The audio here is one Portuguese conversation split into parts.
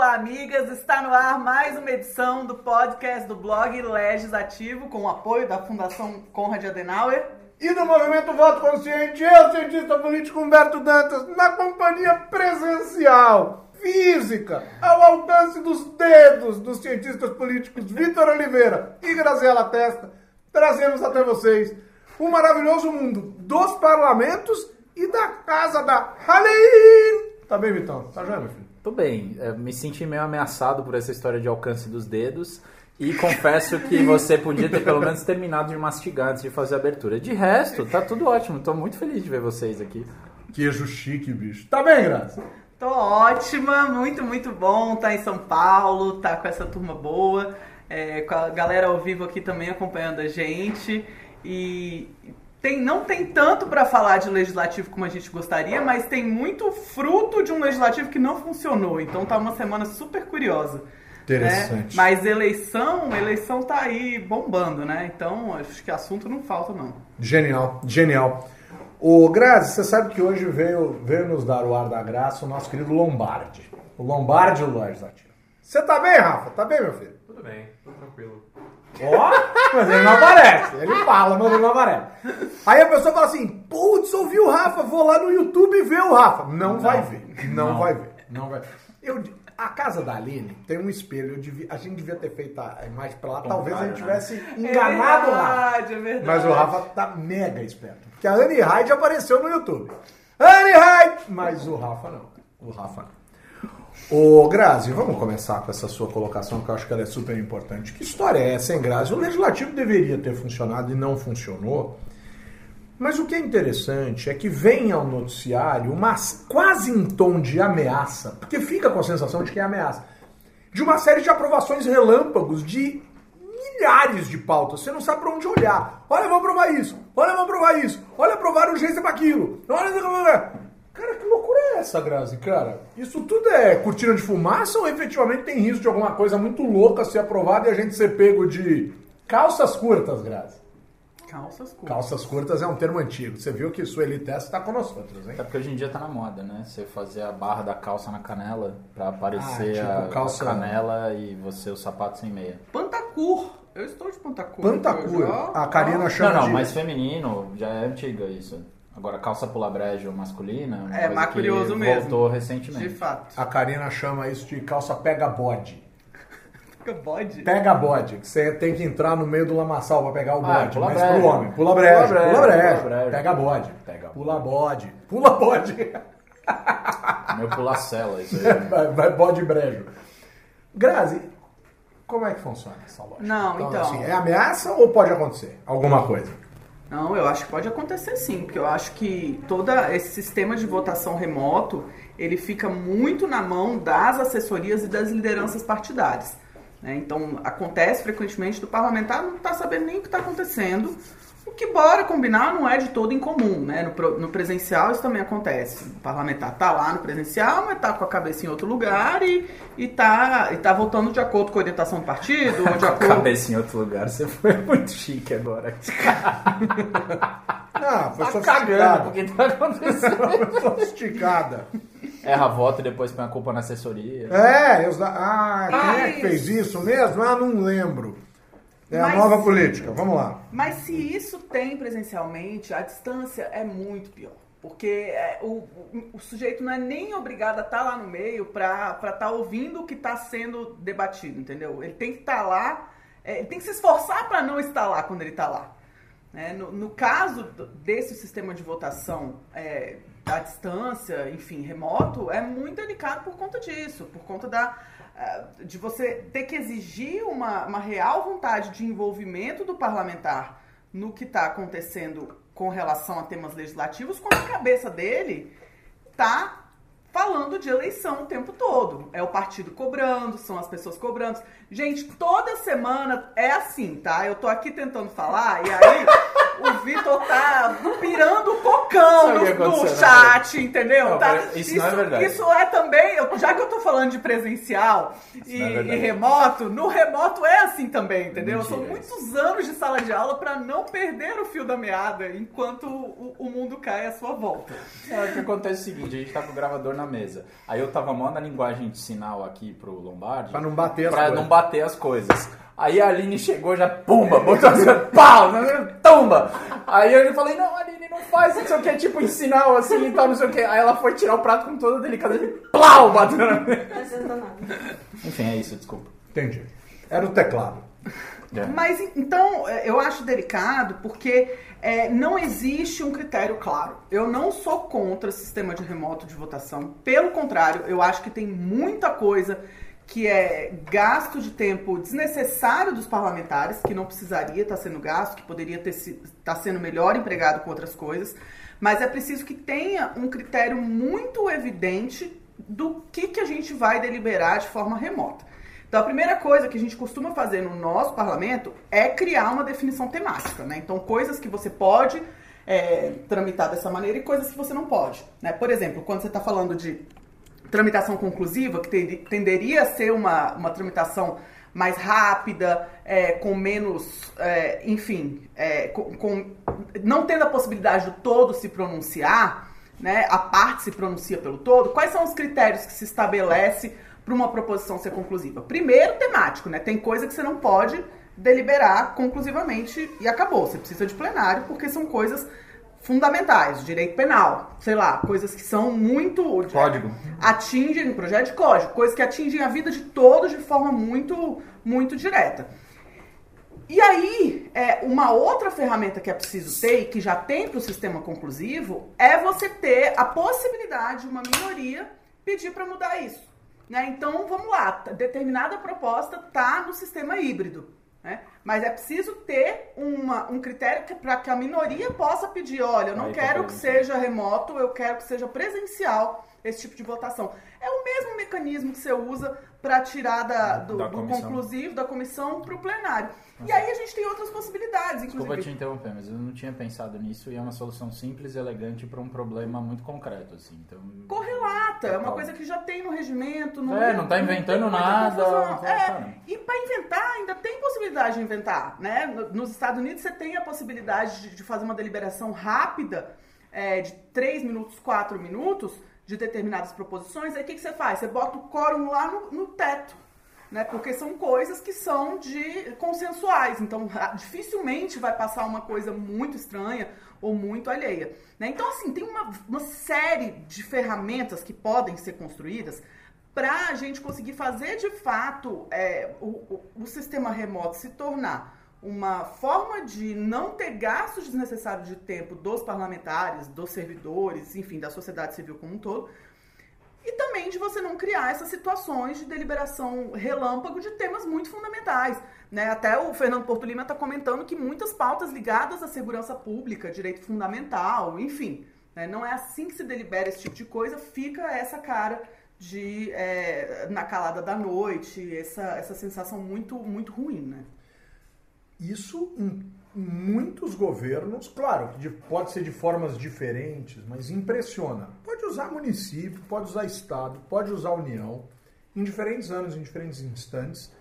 olá, amigas! Está no ar mais uma edição do podcast do blog Legislativo, com o apoio da Fundação Conrad Adenauer. E do Movimento Voto Consciente, eu, cientista político Humberto Dantas, na companhia presencial, física, ao alcance dos dedos dos cientistas políticos Vitor Oliveira e Graziela Testa, trazemos até vocês o maravilhoso mundo dos parlamentos e da casa da Halim. Tá bem, Vitão? Tá já, meu filho? Tô bem, é, me senti meio ameaçado por essa história de alcance dos dedos e confesso que você podia ter pelo menos terminado de mastigar antes de fazer a abertura. De resto, tá tudo ótimo, tô muito feliz de ver vocês aqui. Queijo chique, bicho. Tá bem, Graça? Tô ótima, muito, muito bom. Tá em São Paulo, tá com essa turma boa, é, com a galera ao vivo aqui também acompanhando a gente. E tem, não tem tanto para falar de legislativo como a gente gostaria, mas tem muito fruto de um legislativo que não funcionou. Então tá uma semana super curiosa. Interessante. Né? Mas eleição, eleição tá aí bombando, né? Então acho que assunto não falta, não. Genial, genial. O Grazi, você sabe que hoje veio, veio nos dar o ar da graça o nosso querido Lombardi. O Lombardi do Legislativo. Você tá bem, Rafa? Tá bem, meu filho? Tudo bem, tudo tranquilo. Ó, mas ele não aparece. Ele fala, mas ele não aparece. Aí a pessoa fala assim: putz, ouvi o Rafa, vou lá no YouTube e ver o Rafa. Não, vai ver. Não, Não. vai ver. Não vai Eu, a casa da Aline tem um espelho. Devia- a gente devia ter feito a imagem pra lá. Talvez a gente Contrário, tivesse enganado é o Rafa. verdade, é verdade. Mas o Rafa tá mega esperto. Porque a Anne Hyde apareceu no YouTube. Anne Hyde! Mas o Rafa não. O Rafa não. Ô, Grazi, vamos começar com essa sua colocação, que eu acho que ela é super importante. Que história é essa, hein, Grazi? O legislativo deveria ter funcionado e não funcionou. Mas o que é interessante é que vem ao noticiário uma quase em tom de ameaça, porque fica com a sensação de que é ameaça, de uma série de aprovações relâmpagos de milhares de pautas. Você não sabe para onde olhar. Olha, vamos aprovar isso. Olha, vamos aprovar isso. Olha, aprovar urgência para aquilo. Olha, cara, que loucura é essa, Grazi, cara? Isso tudo é cortina de fumaça ou efetivamente tem risco de alguma coisa muito louca ser aprovada e a gente ser pego de calças curtas, Grazi? Calças curtas. Calças curtas é um termo antigo. Você viu que Sueli Testa está com nós outros, hein? Até porque hoje em dia tá na moda, né? Você fazer a barra da calça na canela pra aparecer Ah, tipo a, a calça- canela e você o sapato sem meia. Pantacur. Eu estou de Pantacur. Pantacur. Já- A Karina chama Não, não, de... mas feminino já é antiga isso. Agora, calça pula brejo masculina É, mais curioso mesmo. voltou De recentemente. fato. A Karina chama isso de calça pega bode. Fica bode. Pega bode, que você tem que entrar no meio do lamaçal pra pegar o Ah, bode. pula mas brejo. pro homem. Pula brejo, Pula brejo, pula brejo. pula brejo. Pega bode. Pega Pula bode. Pula bode. Meu pulacela, isso aí. vai, vai bode brejo. Grazi, como é que funciona essa loja? Não, então. assim, é ameaça ou pode acontecer alguma coisa? Não, eu acho que pode acontecer sim, porque eu acho que todo esse sistema de votação remoto, ele fica muito na mão das assessorias e das lideranças partidárias. né? Então, acontece frequentemente do parlamentar não estar sabendo nem o que está acontecendo, o que, bora combinar, não é de todo incomum. Né? No, no presencial isso também acontece. O parlamentar está lá no presencial, mas está com a cabeça em outro lugar e está e tá votando de acordo com a orientação do partido, ou de Com a acordo... cabeça em outro lugar, você foi muito chique agora. Ah, foi Tá sofisticada. que tá acontecendo? Foi sofisticada. Erra voto e depois põe a culpa na assessoria. É, eu, ah, quem Ah, é que fez isso. isso mesmo? Ah, não lembro. É a Mas- nova política, vamos lá. Mas se isso tem presencialmente, a distância é muito pior. Porque é, o, o- sujeito não é nem obrigado a estar lá no meio para estar ouvindo o que está sendo debatido, entendeu? Ele tem que estar lá, é, ele tem que se esforçar para não estar lá quando ele está lá. né? No, no caso desse sistema de votação é, à distância, enfim, remoto, é muito delicado por conta disso, por conta da, de você ter que exigir uma, uma real vontade de envolvimento do parlamentar no que está acontecendo com relação a temas legislativos, quando a cabeça dele tá falando de eleição o tempo todo. É o partido cobrando, são as pessoas cobrando. Gente, toda semana é assim, tá? Eu tô aqui tentando falar e aí o Vitor tá pirando o cocão no, no né? chat, entendeu? Não, Tá- pera, isso não é verdade. Isso é também, eu- já que eu tô falando de presencial e, é e remoto, no remoto é assim também, entendeu? Mentira São isso. muitos anos de sala de aula para não perder o fio da meada enquanto o, o mundo cai à sua volta. É, o que acontece é o seguinte, a gente tá com o gravador na mesa. Aí eu tava mó na linguagem de sinal aqui pro Lombardi. Pra não bater as pra coisas. não bater as coisas. Aí a Aline chegou já, pumba, botou assim, pau, tumba. Aí eu falei, não, Aline, não faz isso, que, tipo, em sinal, assim, e tal, não sei o que. Aí ela foi tirar o prato com toda delicadeza e plau, bateu na mesa. Não adianta nada. Enfim, é isso, desculpa. Entendi. Era o teclado. É. Mas então é, eu acho delicado porque é, não existe um critério claro. Eu não sou contra sistema de remoto de votação. Pelo contrário, eu acho que tem muita coisa que é gasto de tempo desnecessário dos parlamentares, que não precisaria estar sendo gasto, que poderia estar sendo melhor empregado com outras coisas. Mas é preciso que tenha um critério muito evidente do que, que a gente vai deliberar de forma remota. Então, a primeira coisa que a gente costuma fazer no nosso parlamento é criar uma definição temática, né? Então, coisas que você pode é, tramitar dessa maneira e coisas que você não pode. Né? Por exemplo, quando você está falando de tramitação conclusiva, que tenderia a ser uma, uma tramitação mais rápida, é, com menos, é, enfim, é, com, com- não tendo a possibilidade do todo se pronunciar, né, a parte se pronuncia pelo todo, quais são os critérios que se estabelece para uma proposição ser conclusiva? Primeiro, temático, né? Tem coisa que você não pode deliberar conclusivamente e acabou. Você precisa de plenário porque são coisas fundamentais, direito penal, sei lá, coisas que são muito Código. atingem projeto de código, coisas que atingem a vida de todos de forma muito muito direta. E aí, é, uma outra ferramenta que é preciso ter e que já tem para o sistema conclusivo é você ter a possibilidade de uma minoria pedir para mudar isso. Né? Então, vamos lá, determinada proposta está no sistema híbrido. Né? Mas é preciso ter uma, um critério para que a minoria possa pedir, olha, eu não Aí tá quero que presencial. seja remoto, eu quero que seja presencial esse tipo de votação. É o mesmo mecanismo que você usa para tirar da, do, Da do conclusivo, da comissão, para o plenário. E aí a gente tem outras possibilidades, Desculpa te inclusive. interromper, mas eu não tinha pensado nisso e é uma solução simples e elegante para um problema muito concreto, assim. Então, Correlata, é uma Total. coisa que já tem no regimento. Não É, não tá inventando tem muita nada, confusão. não É, tá. e para inventar, ainda tem possibilidade de inventar, né? No- Nos Estados Unidos você tem a possibilidade de, fazer uma deliberação rápida, é, de 3 minutos, 4 minutos, de determinadas proposições. Aí o que, que você faz? Você bota o quórum lá no, no teto. Né? Porque são coisas que são de consensuais. Então, dificilmente vai passar uma coisa muito estranha ou muito alheia. Né? Então, assim, tem uma, uma série de ferramentas que podem ser construídas para a gente conseguir fazer de fato é, o, o, o sistema remoto se tornar uma forma de não ter gastos desnecessários de tempo dos parlamentares, dos servidores, enfim, da sociedade civil como um todo, e também de você não criar essas situações de deliberação relâmpago de temas muito fundamentais. Né? Até o Fernando Porto Lima está comentando que muitas pautas ligadas à segurança pública, direito fundamental, enfim. né? Não é assim que se delibera esse tipo de coisa, fica essa cara de é, na calada da noite, essa, essa sensação muito, muito ruim, né? Isso em muitos governos, claro, de- pode ser de formas diferentes, mas impressiona. Pode usar município, pode usar estado, pode usar união, em diferentes anos, em diferentes instantes,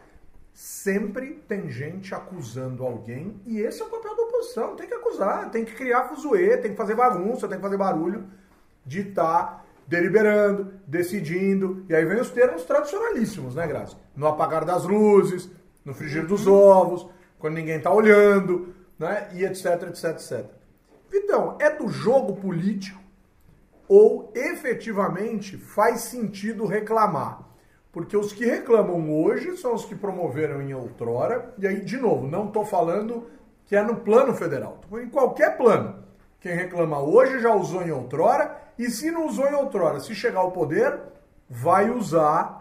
sempre tem gente acusando alguém e esse é o papel da oposição, tem que acusar, tem que criar fuzuê, tem que fazer bagunça, tem que fazer barulho de estar deliberando, decidindo, e aí vem os termos tradicionalíssimos, né, Graça? No apagar das luzes, no frigir dos ovos, quando ninguém está olhando, né, e etc, etc, etc. Então, é do jogo político ou efetivamente faz sentido reclamar? Porque os que reclamam hoje são os que promoveram em outrora, e aí, de novo, não estou falando que é no plano federal, em qualquer plano. Quem reclama hoje já usou em outrora, e se não usou em outrora, se chegar ao poder, vai usar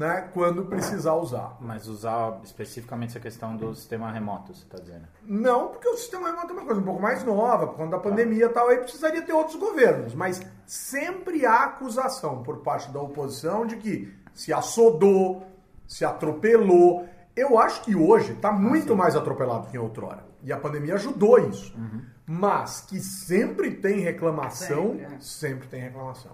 né, quando precisar usar. Mas usar especificamente essa questão do sistema remoto, você está dizendo? Não, porque o sistema remoto é uma coisa um pouco mais nova, por conta da pandemia e tal, aí precisaria ter outros governos. Mas sempre há acusação por parte da oposição de que se assodou, se atropelou. Eu acho que hoje está muito mais atropelado que em outrora. E a pandemia ajudou isso. Mas que sempre tem reclamação, Sempre, é. sempre tem reclamação.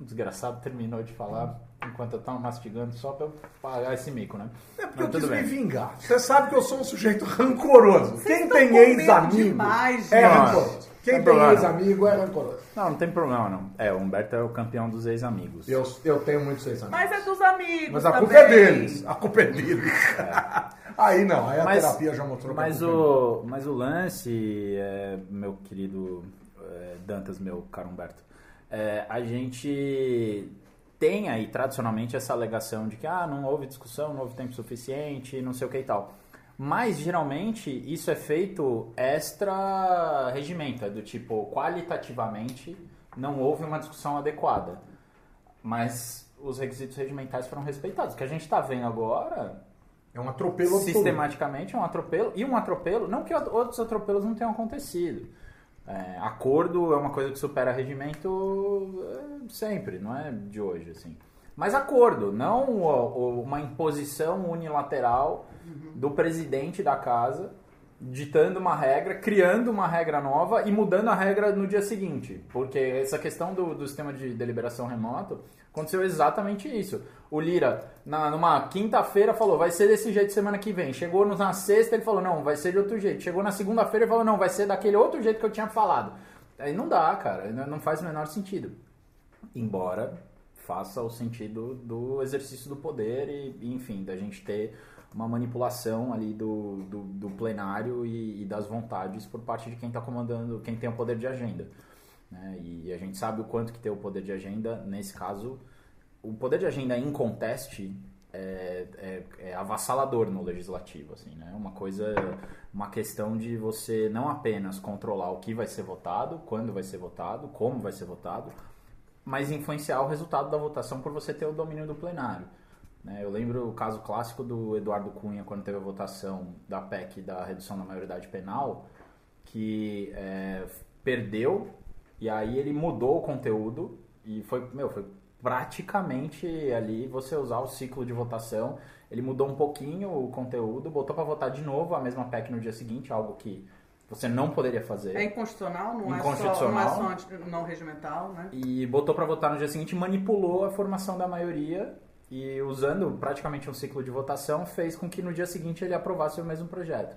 O desgraçado terminou de falar, enquanto eu tava mastigando, só pra eu pagar esse mico, né? É porque eu quis me bem. vingar. Você sabe que eu sou um sujeito rancoroso. Vocês Quem tem ex-amigo é rancoroso. Quem Não tem ex-amigo é rancoroso. Não, não tem problema, não. É, o Humberto é o campeão dos ex-amigos. Eu, eu tenho muitos ex-amigos. Mas é dos amigos. Mas a também. culpa é deles. A culpa é deles. aí não, aí a Mas- terapia já mostrou a Mas culpa é o, mas o lance, é, meu querido é, Dantas, meu caro Humberto, é, a gente tem aí tradicionalmente essa alegação de que ah, não houve discussão, não houve tempo suficiente, não sei o que e tal. Mas geralmente isso é feito extra regimento, é do tipo qualitativamente não houve uma discussão adequada. Mas os requisitos regimentais foram respeitados. O que a gente está vendo agora É um atropelo absoluto. sistematicamente é um atropelo e um atropelo não que outros atropelos não tenham acontecido É, acordo é uma coisa que supera regimento é, sempre não é de hoje assim mas acordo não uma imposição unilateral do presidente da casa ditando uma regra criando uma regra nova e mudando a regra no dia seguinte porque essa questão do, do sistema de deliberação remoto aconteceu exatamente isso o Lira, na, numa quinta-feira, falou, vai ser desse jeito semana que vem. Chegou na sexta, ele falou, não, vai ser de outro jeito. Chegou na segunda-feira, ele falou, não, vai ser daquele outro jeito que eu tinha falado. Aí não dá, cara, não não faz o menor sentido. Embora faça o sentido do exercício do poder e, enfim, da gente ter uma manipulação ali do, do, do plenário e, e das vontades por parte de quem está comandando, quem tem o poder de agenda. né? E a gente sabe o quanto que tem o poder de agenda, nesse caso, o poder de agenda em conteste é, é, é avassalador no legislativo, assim, né? Uma coisa, uma questão de você não apenas controlar o que vai ser votado, quando vai ser votado, como vai ser votado, mas influenciar o resultado da votação por você ter o domínio do plenário. né? Eu lembro o caso clássico do Eduardo Cunha, quando teve a votação da PEC da redução da maioridade penal, que é, perdeu e aí ele mudou o conteúdo e foi, meu, foi praticamente ali você usar o ciclo de votação. Ele mudou um pouquinho o conteúdo, botou para votar de novo a mesma PEC no dia seguinte, algo que você não poderia fazer. É inconstitucional, não, Inconstitucional. É, só, não é só não regimental, né? E botou para votar no dia seguinte, manipulou a formação da maioria e usando praticamente um ciclo de votação fez com que no dia seguinte ele aprovasse o mesmo projeto.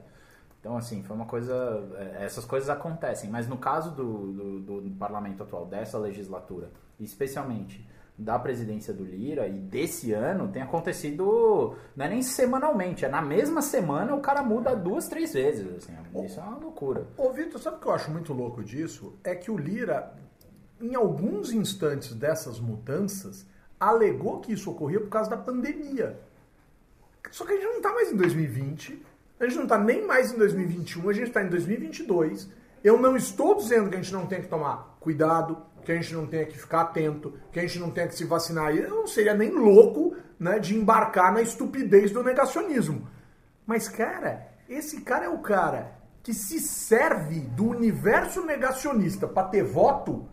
Então, assim, foi uma coisa. é, Essas coisas acontecem, mas no caso do, do, do parlamento atual, dessa legislatura, especialmente da presidência do Lira e desse ano, tem acontecido. Não é nem semanalmente, é na mesma semana o cara muda duas, três vezes. Assim, isso é uma loucura. Ô, Vitor, sabe o que eu acho muito louco disso? É que o Lira, em alguns instantes dessas mudanças, alegou que isso ocorria por causa da pandemia. Só que a gente não tá mais em 2020, a gente não tá nem mais em 2021, a gente tá em 2022. Eu não estou dizendo que a gente não tem que tomar cuidado, que a gente não tenha que ficar atento, que a gente não tenha que se vacinar. Eu não seria nem louco né, de embarcar na estupidez do negacionismo. Mas, cara, esse cara é o cara que se serve do universo negacionista para ter voto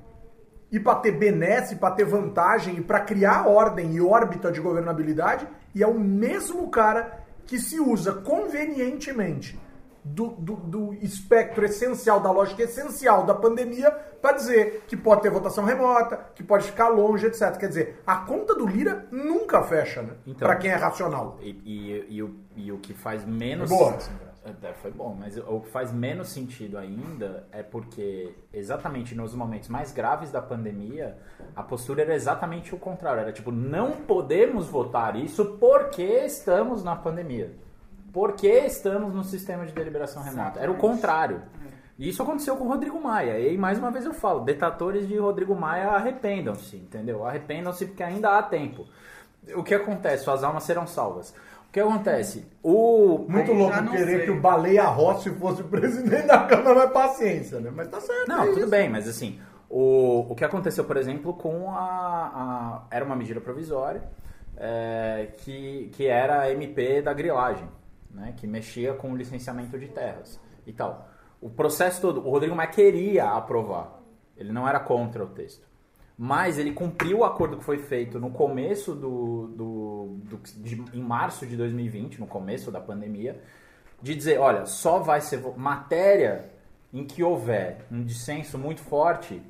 e para ter benesse, para ter vantagem e para criar ordem e órbita de governabilidade, e é o mesmo cara que se usa convenientemente do, do, do espectro essencial, da lógica essencial da pandemia, para dizer que pode ter votação remota, que pode ficar longe, etc. Quer dizer, a conta do Lira nunca fecha, né? Então. para quem é racional. E, e, e o, e o que faz menos. Boa. É, foi bom, mas o que faz menos sentido ainda é porque, exatamente nos momentos mais graves da pandemia, a postura era exatamente o contrário. Era tipo, não podemos votar isso porque estamos na pandemia. Porque estamos no sistema de deliberação remota. Era o contrário. E isso aconteceu com o Rodrigo Maia. E aí, mais uma vez eu falo, detratores de Rodrigo Maia arrependam-se, entendeu? Arrependam-se porque ainda há tempo. O que acontece? Suas almas serão salvas. O que acontece? O Muito Aí louco querer sei. que o Baleia Rossi fosse o presidente da Câmara, mas paciência, né? Mas tá certo. Não, é tudo isso. bem, mas assim, o, o que aconteceu, por exemplo, com a. a- era uma medida provisória é, que, que era a MP da grilagem, né, que mexia com o licenciamento de terras e tal. O processo todo, o Rodrigo Maia queria aprovar, ele não era contra o texto. Mas ele cumpriu o acordo que foi feito no começo do. do, do de- em março de 2020, no começo da pandemia, de dizer: olha, só vai ser matéria em que houver um dissenso muito forte,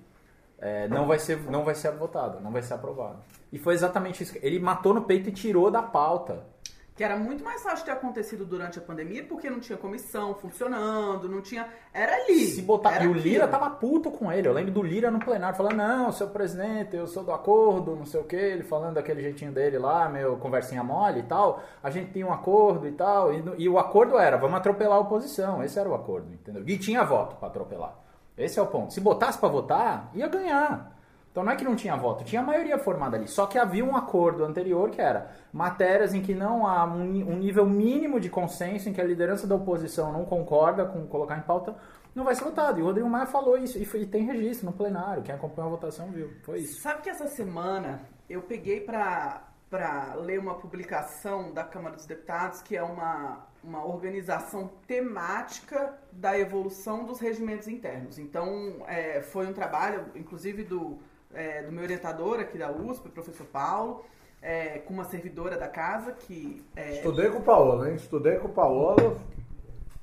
é, não, vai ser, não vai ser votada, não vai ser aprovada. E foi exatamente isso. Ele matou no peito e tirou da pauta. Que era muito mais fácil ter acontecido durante a pandemia, porque não tinha comissão funcionando, não tinha. Era ali. Se botar... E o Lira aquilo. tava puto com ele. Eu lembro do Lira no plenário falando: não, seu presidente, eu sou do acordo, não sei o que. Ele falando daquele jeitinho dele lá, meu conversinha mole e tal. A gente tem um acordo e tal. E, e o acordo era: vamos atropelar a oposição. Esse era o acordo, entendeu? E tinha voto pra atropelar. Esse é o ponto. Se botasse pra votar, ia ganhar. Então não é que não tinha voto, tinha a maioria formada ali. Só que havia um acordo anterior que era matérias em que não há um, nível mínimo de consenso, em que a liderança da oposição não concorda com colocar em pauta, não vai ser votado. E o Rodrigo Maia falou isso, e, foi- e tem registro no plenário. Quem acompanhou a votação viu. Foi isso. Sabe que essa semana eu peguei pra para ler uma publicação da Câmara dos Deputados, que é uma, uma organização temática da evolução dos regimentos internos. Então, é, foi um trabalho, inclusive, do, é, do meu orientador aqui da USP, o professor Paulo, é, com uma servidora da casa, que é, Estudei com o Paulo, hein? Estudei com o Paulo.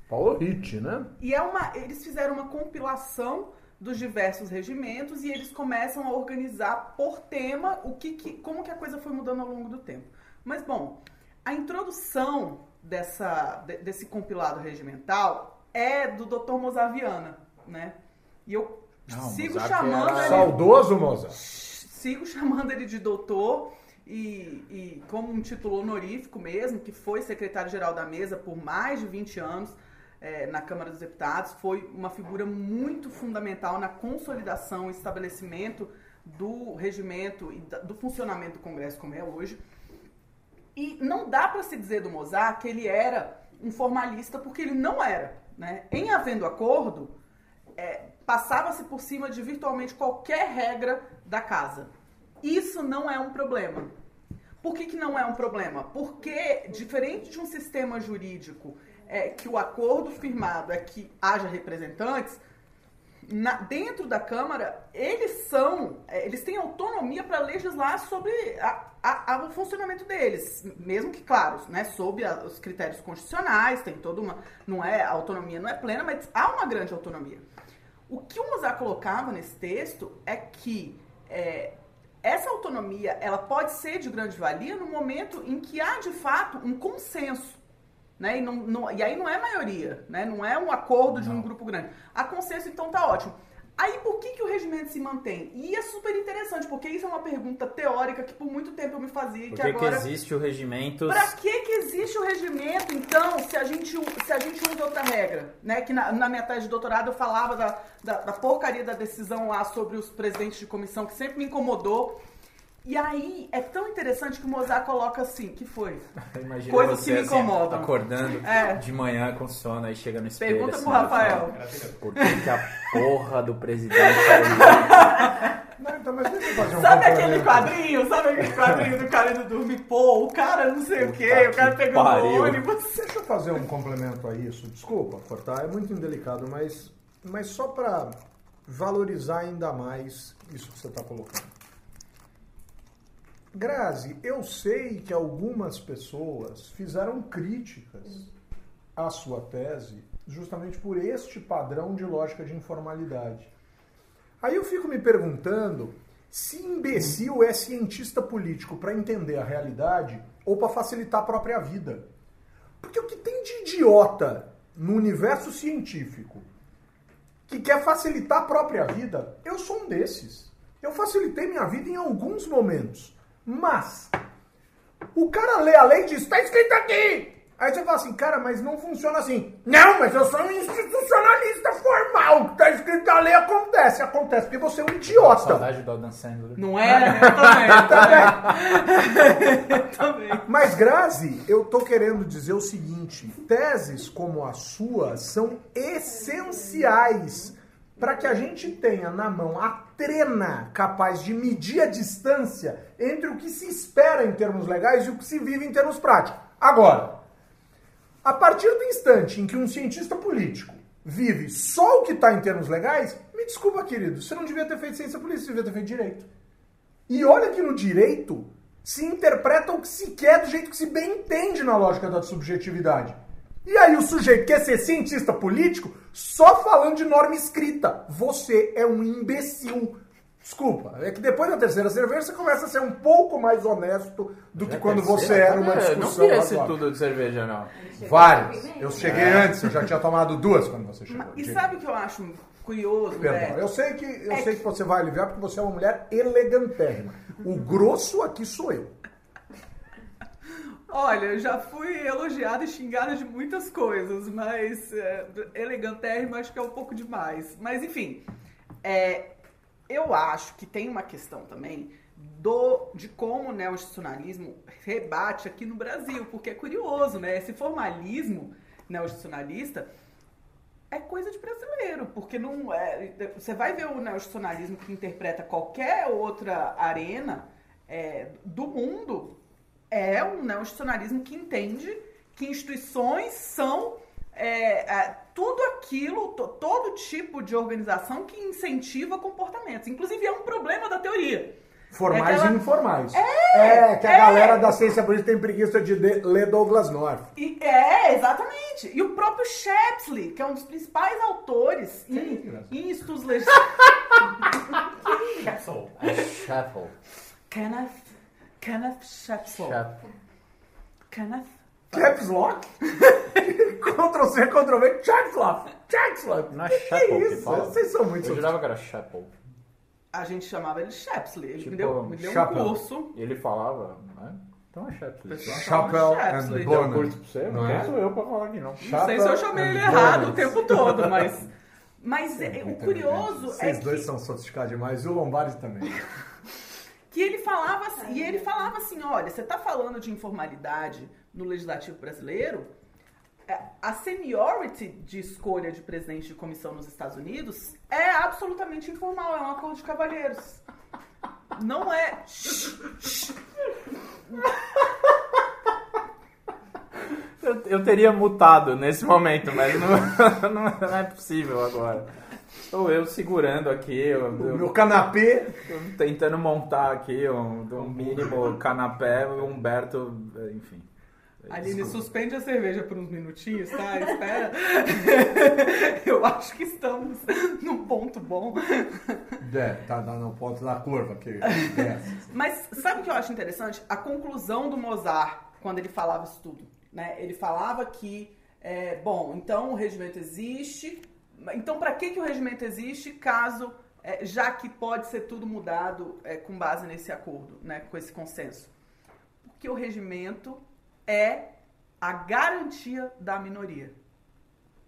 Paulo Hit, né? E é uma, eles fizeram uma compilação dos diversos regimentos e eles começam a organizar por tema o que, que- como que a coisa foi mudando ao longo do tempo. Mas bom, a introdução dessa, de- desse compilado regimental é do Dr. Mozaviana, né? E eu Não, sigo Mozart chamando era- ele Saudoso Mozart. sigo chamando ele de doutor e, e como um título honorífico mesmo, que foi secretário-geral da mesa por mais de 20 anos eh, na Câmara dos Deputados, foi uma figura muito fundamental na consolidação e estabelecimento do regimento e do funcionamento do Congresso como é hoje. E não dá para se dizer do Mozart que ele era um formalista, porque ele não era. Né? Em havendo acordo, é, passava-se por cima de virtualmente qualquer regra da casa. Isso não é um problema. Por que, que não é um problema? Porque, diferente de um sistema jurídico é, que o acordo firmado é que haja representantes, na- dentro da Câmara, eles são, é, eles têm autonomia para legislar sobre a- a- a- o funcionamento deles, mesmo que, claro, né, sob a- os critérios constitucionais, tem toda uma, não é, a autonomia não é plena, mas há uma grande autonomia. O que o Mozart colocava nesse texto é que é, essa autonomia ela pode ser de grande valia no momento em que há de fato um consenso. Né? E, não- não- e aí não é maioria, né? não é um acordo de um grupo grande. Há consenso, então tá ótimo. Aí por que, que o regimento se mantém? E é super interessante, porque isso é uma pergunta teórica que por muito tempo eu me fazia Por que que, que agora. existe o regimento? Pra que, que existe o regimento, então, se a gente, se a gente usa outra regra? Né? Que na, na minha tese de doutorado eu falava da, da, da porcaria da decisão lá sobre os presidentes de comissão, que sempre me incomodou. E aí é tão interessante que o Mozart coloca assim, que foi? Imagina Coisas você que me assim, incomodam. acordando É. de manhã com sono, aí chega no espelho. Pergunta assim, pro Rafael. fala, Por que, que a porra do presidente? Não, então, mas deixa eu fazer um Sabe aquele quadrinho? Sabe aquele quadrinho do cara indo dormir? Pô, o cara não sei o quê, Puta o cara pegando pariu. o ônibus. Deixa eu fazer um complemento a isso. Desculpa cortar, é muito indelicado, mas, mas só para valorizar ainda mais isso que você está colocando. Grazi, eu sei que algumas pessoas fizeram críticas à sua tese justamente por este padrão de lógica de informalidade. Aí eu fico me perguntando se imbecil é cientista político para entender a realidade ou para facilitar a própria vida. Porque o que tem de idiota no universo científico que quer facilitar a própria vida, eu sou um desses. Eu facilitei minha vida em alguns momentos. Mas o cara lê a lei e diz: está escrito aqui! Aí você fala assim, cara, mas não funciona assim. Não, mas eu sou um institucionalista formal. O que tá escrito na lei acontece. Acontece porque você é um idiota. Saudade do Adam Sandler. Não é? Eu também, também. também. Mas, Grazi, eu tô querendo dizer o seguinte: teses como a sua são essenciais para que a gente tenha na mão a trena capaz de medir a distância entre o que se espera em termos legais e o que se vive em termos práticos. Agora, a partir do instante em que um cientista político vive só o que está em termos legais, me desculpa, querido, você não devia ter feito ciência política, você devia ter feito direito. E olha que no direito se interpreta o que se quer do jeito que se bem entende na lógica da subjetividade. E aí o sujeito quer ser cientista político só falando de norma escrita. Você é um imbecil. Desculpa, é que depois da terceira cerveja você começa a ser um pouco mais honesto do que Já quando terceira? você era numa É, discussão. Não queria esse tudo de cerveja, não. Várias. Eu cheguei antes, eu já tinha tomado duas quando você chegou. E Diga. sabe o que eu acho curioso, Perdão, Beto? eu sei que eu É sei que- que você vai aliviar porque você é uma mulher elegantérrima. O grosso aqui sou eu. Olha, eu já fui elogiada e xingada de muitas coisas, mas é, elegantérrimo acho que é um pouco demais. Mas enfim, é, eu acho que tem uma questão também do de como o neoinstitucionalismo rebate aqui no Brasil, porque é curioso, né? Esse formalismo neoinstitucionalista é coisa de brasileiro, porque não é, você vai ver o neoinstitucionalismo que interpreta qualquer outra arena é, do mundo é um neoinstitucionalismo que entende que instituições são é, é, tudo aquilo, to- todo tipo de organização que incentiva comportamentos. Inclusive é um problema da teoria. Formais É aquela- e informais. É, que a é. galera da ciência política tem preguiça de ler Douglas North. E, é, exatamente. E o próprio Shapsley, que é um dos principais autores Quem? em, em estudos legislativos. Shuffle. Kenneth, Kenneth Shapsley. Shuffle. Kenneth. Caps Lock? Ctrl C, Ctrl V. Caps Lock. Não é Que que isso? fala? Vocês são muito Eu jurava que era Shuffle. A gente chamava ele de Shapsley. Ele Tipo, me deu, me deu um Chapéu. curso. E ele falava, né? Então é Shuffle. Pessoal, Chapéu Shapsley. and Deu um curso pra você? Não Não é? sou eu pra falar aqui, não. Não sei se eu chamei ele errado o tempo todo, mas. Mas é, o curioso é Vocês dois que, são sofisticados demais e o Lombardi também. Que ele falava assim, e ele falava assim, olha, você está falando de informalidade no legislativo brasileiro, é, a seniority de escolha de presidente de comissão nos Estados Unidos é absolutamente informal, é um acordo de cavalheiros. Não é. Eu, eu teria mutado nesse momento, mas não, não, não é possível agora. Estou eu segurando aqui, eu, O eu- meu canapê. eu tentando montar aqui um, um mínimo canapé, o Humberto, enfim. Aline, suspende a cerveja por uns minutinhos, tá? Espera. Eu acho que estamos num ponto bom. É, tá, tá no ponto da curva que desce. Mas sabe o que eu acho interessante? A conclusão do Mozart, quando ele falava isso tudo. Né? Ele falava que, é, bom, então o regimento existe. Então, para que, que o regimento existe caso, é, já que pode ser tudo mudado é, com base nesse acordo, né, com esse consenso? Porque o regimento é a garantia da minoria.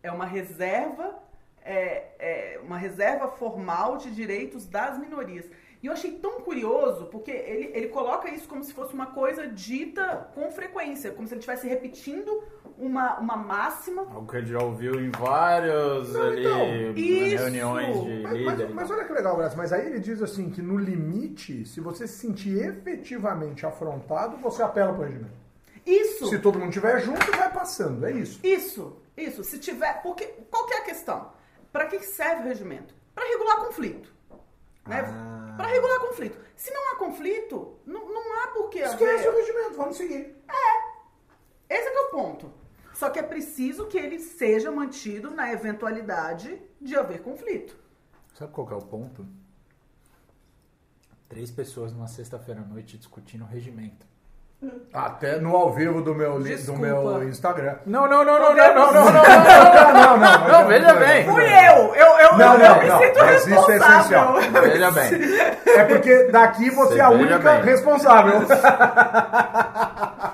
É uma reserva, é, é uma reserva formal de direitos das minorias. E eu achei tão curioso, porque ele, ele coloca isso como se fosse uma coisa dita com frequência, como se ele estivesse repetindo uma, uma máxima. Algo que ele já ouviu em vários Não, ali, então, isso. reuniões de Mas, líderes. mas- mas olha que legal, Graça. Mas aí ele diz assim que no limite, se você se sentir efetivamente afrontado, você apela pro regimento. Isso! Se todo mundo estiver junto, vai passando. É isso. Isso, isso. Se tiver. Porque qual que é a questão? Para que serve o regimento? Para regular conflito. Né? Ah. Para regular conflito. Se não há conflito, não, não há por que Esquece haver. o regimento, vamos seguir. Esse é que é o ponto. Só que é preciso que ele seja mantido na eventualidade de haver conflito. Sabe qual que é o ponto? Três pessoas numa sexta-feira à noite discutindo o regimento. Até no ao vivo do meu, li- do meu Instagram. Não, não, não, não, não, não, não, não. não, não, Não, é veja bem. Fui eu! Eu, eu, Não, eu, não, me não, sinto mas isso é responsável. Veja bem. É porque daqui você é a única bem. responsável.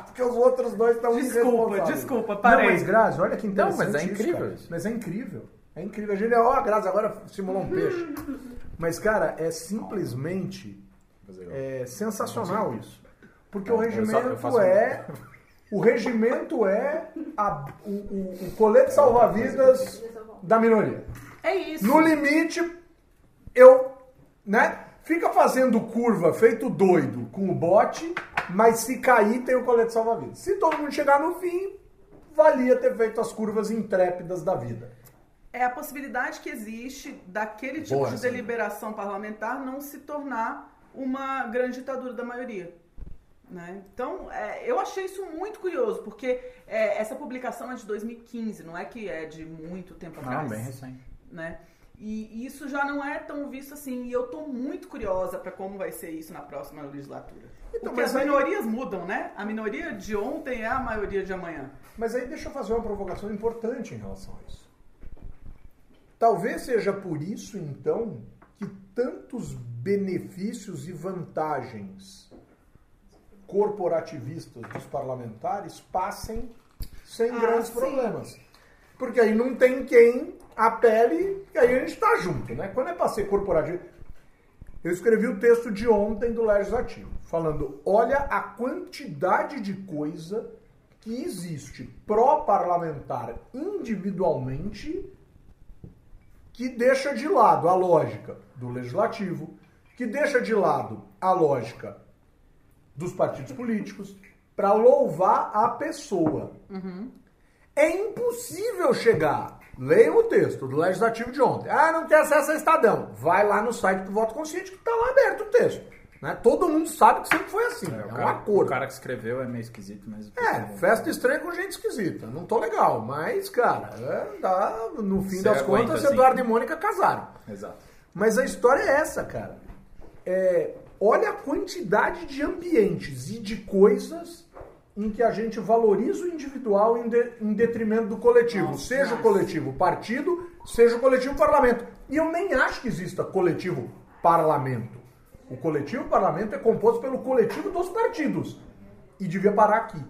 porque os outros dois estão Desculpa, desculpa, Não, parei. mas Grazi, olha que Não, interessante mas é isso, incrível cara. isso. Mas é incrível. É incrível. A gente, ó, a Grazi agora simulou um peixe. Mas, cara, é simplesmente é, sensacional isso. Porque o É, eu regimento faço um- é... O regimento é a- o, o- o colete salva-vidas da minoria. É isso. No limite, eu, né? Fica fazendo curva feito doido com o bote, mas se cair tem o colete salva-vidas. Se todo mundo chegar no fim, valia ter feito as curvas intrépidas da vida. É a possibilidade que existe daquele tipo Boa de essa. deliberação parlamentar não se tornar uma grande ditadura da maioria. Né? Então, é, eu achei isso muito curioso, porque é, essa publicação é de 2015, não é que é de muito tempo Não, atrás. bem recente. né? E isso já não é tão visto assim. E eu tô muito curiosa para como vai ser isso na próxima legislatura. Então, Porque as aí- minorias mudam, né? A minoria de ontem é a maioria de amanhã. Mas aí deixa eu fazer uma provocação importante em relação a isso. Talvez seja por isso, então, que tantos benefícios e vantagens corporativistas dos parlamentares passem sem Ah, grandes sim. problemas. Porque aí não tem quem apele, e aí a gente está junto, né? Quando é para ser corporativo. Eu escrevi o texto de ontem do Legislativo, falando: olha a quantidade de coisa que existe pró-parlamentar individualmente que deixa de lado a lógica do legislativo, que deixa de lado a lógica dos partidos políticos, para louvar a pessoa. É impossível chegar. Leiam o texto do legislativo de ontem. Ah, não tem acesso a Estadão. Vai lá no site do Voto Consciente que está lá aberto o texto. Né? Todo mundo sabe que sempre foi assim. É, o, um cara, acordo. o cara que escreveu é meio esquisito, mas. É, festa estranha com gente esquisita. Não tô legal, mas, cara, é, dá, no fim Você das contas, assim. Eduardo e Mônica casaram. Exato. Mas a história é essa, cara. É, olha a quantidade de ambientes e de coisas em que a gente valoriza o individual em, de- em detrimento do coletivo. Nossa, seja o nossa. coletivo partido, seja o coletivo parlamento. E eu nem acho que exista coletivo parlamento. O coletivo parlamento é composto pelo coletivo dos partidos. E devia parar aqui.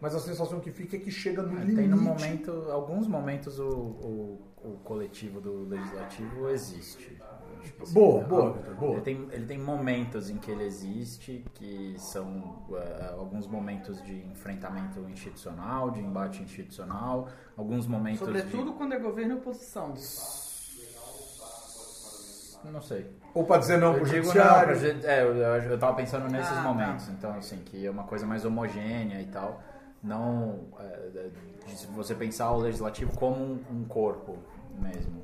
Mas a sensação que fica é que chega no limite. Tem no momento, alguns momentos o, o, o coletivo do legislativo existe. Tipo assim, Boa, boa, Vitor, boa. Ele tem, ele tem momentos em que ele existe, que são eh, alguns momentos de enfrentamento institucional, de embate institucional, alguns momentos Sobretudo quando é governo e oposição. de... Não sei. Ou para dizer não Eu pro digo não, judiciário. pra ju- é, eu, eu, tava pensando nesses Ah, momentos, então assim, que é uma coisa mais homogênea e tal, não é, de se você pensar o legislativo como um, um corpo mesmo,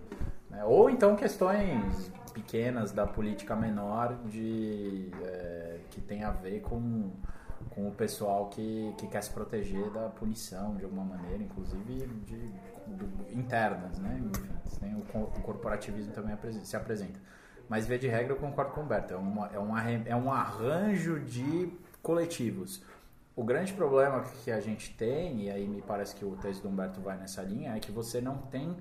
né? ou então questões pequenas da política menor de é, que tem a ver com, com o pessoal que, que quer se proteger da punição de alguma maneira, inclusive de, do- internas, né? Enfim, o, o corporativismo também se apresenta. Mas, via de regra, eu concordo com o Humberto. É, uma, é, um, é um arranjo de coletivos. O grande problema que a gente tem, e aí me parece que o texto do Humberto vai nessa linha, é que você não tem.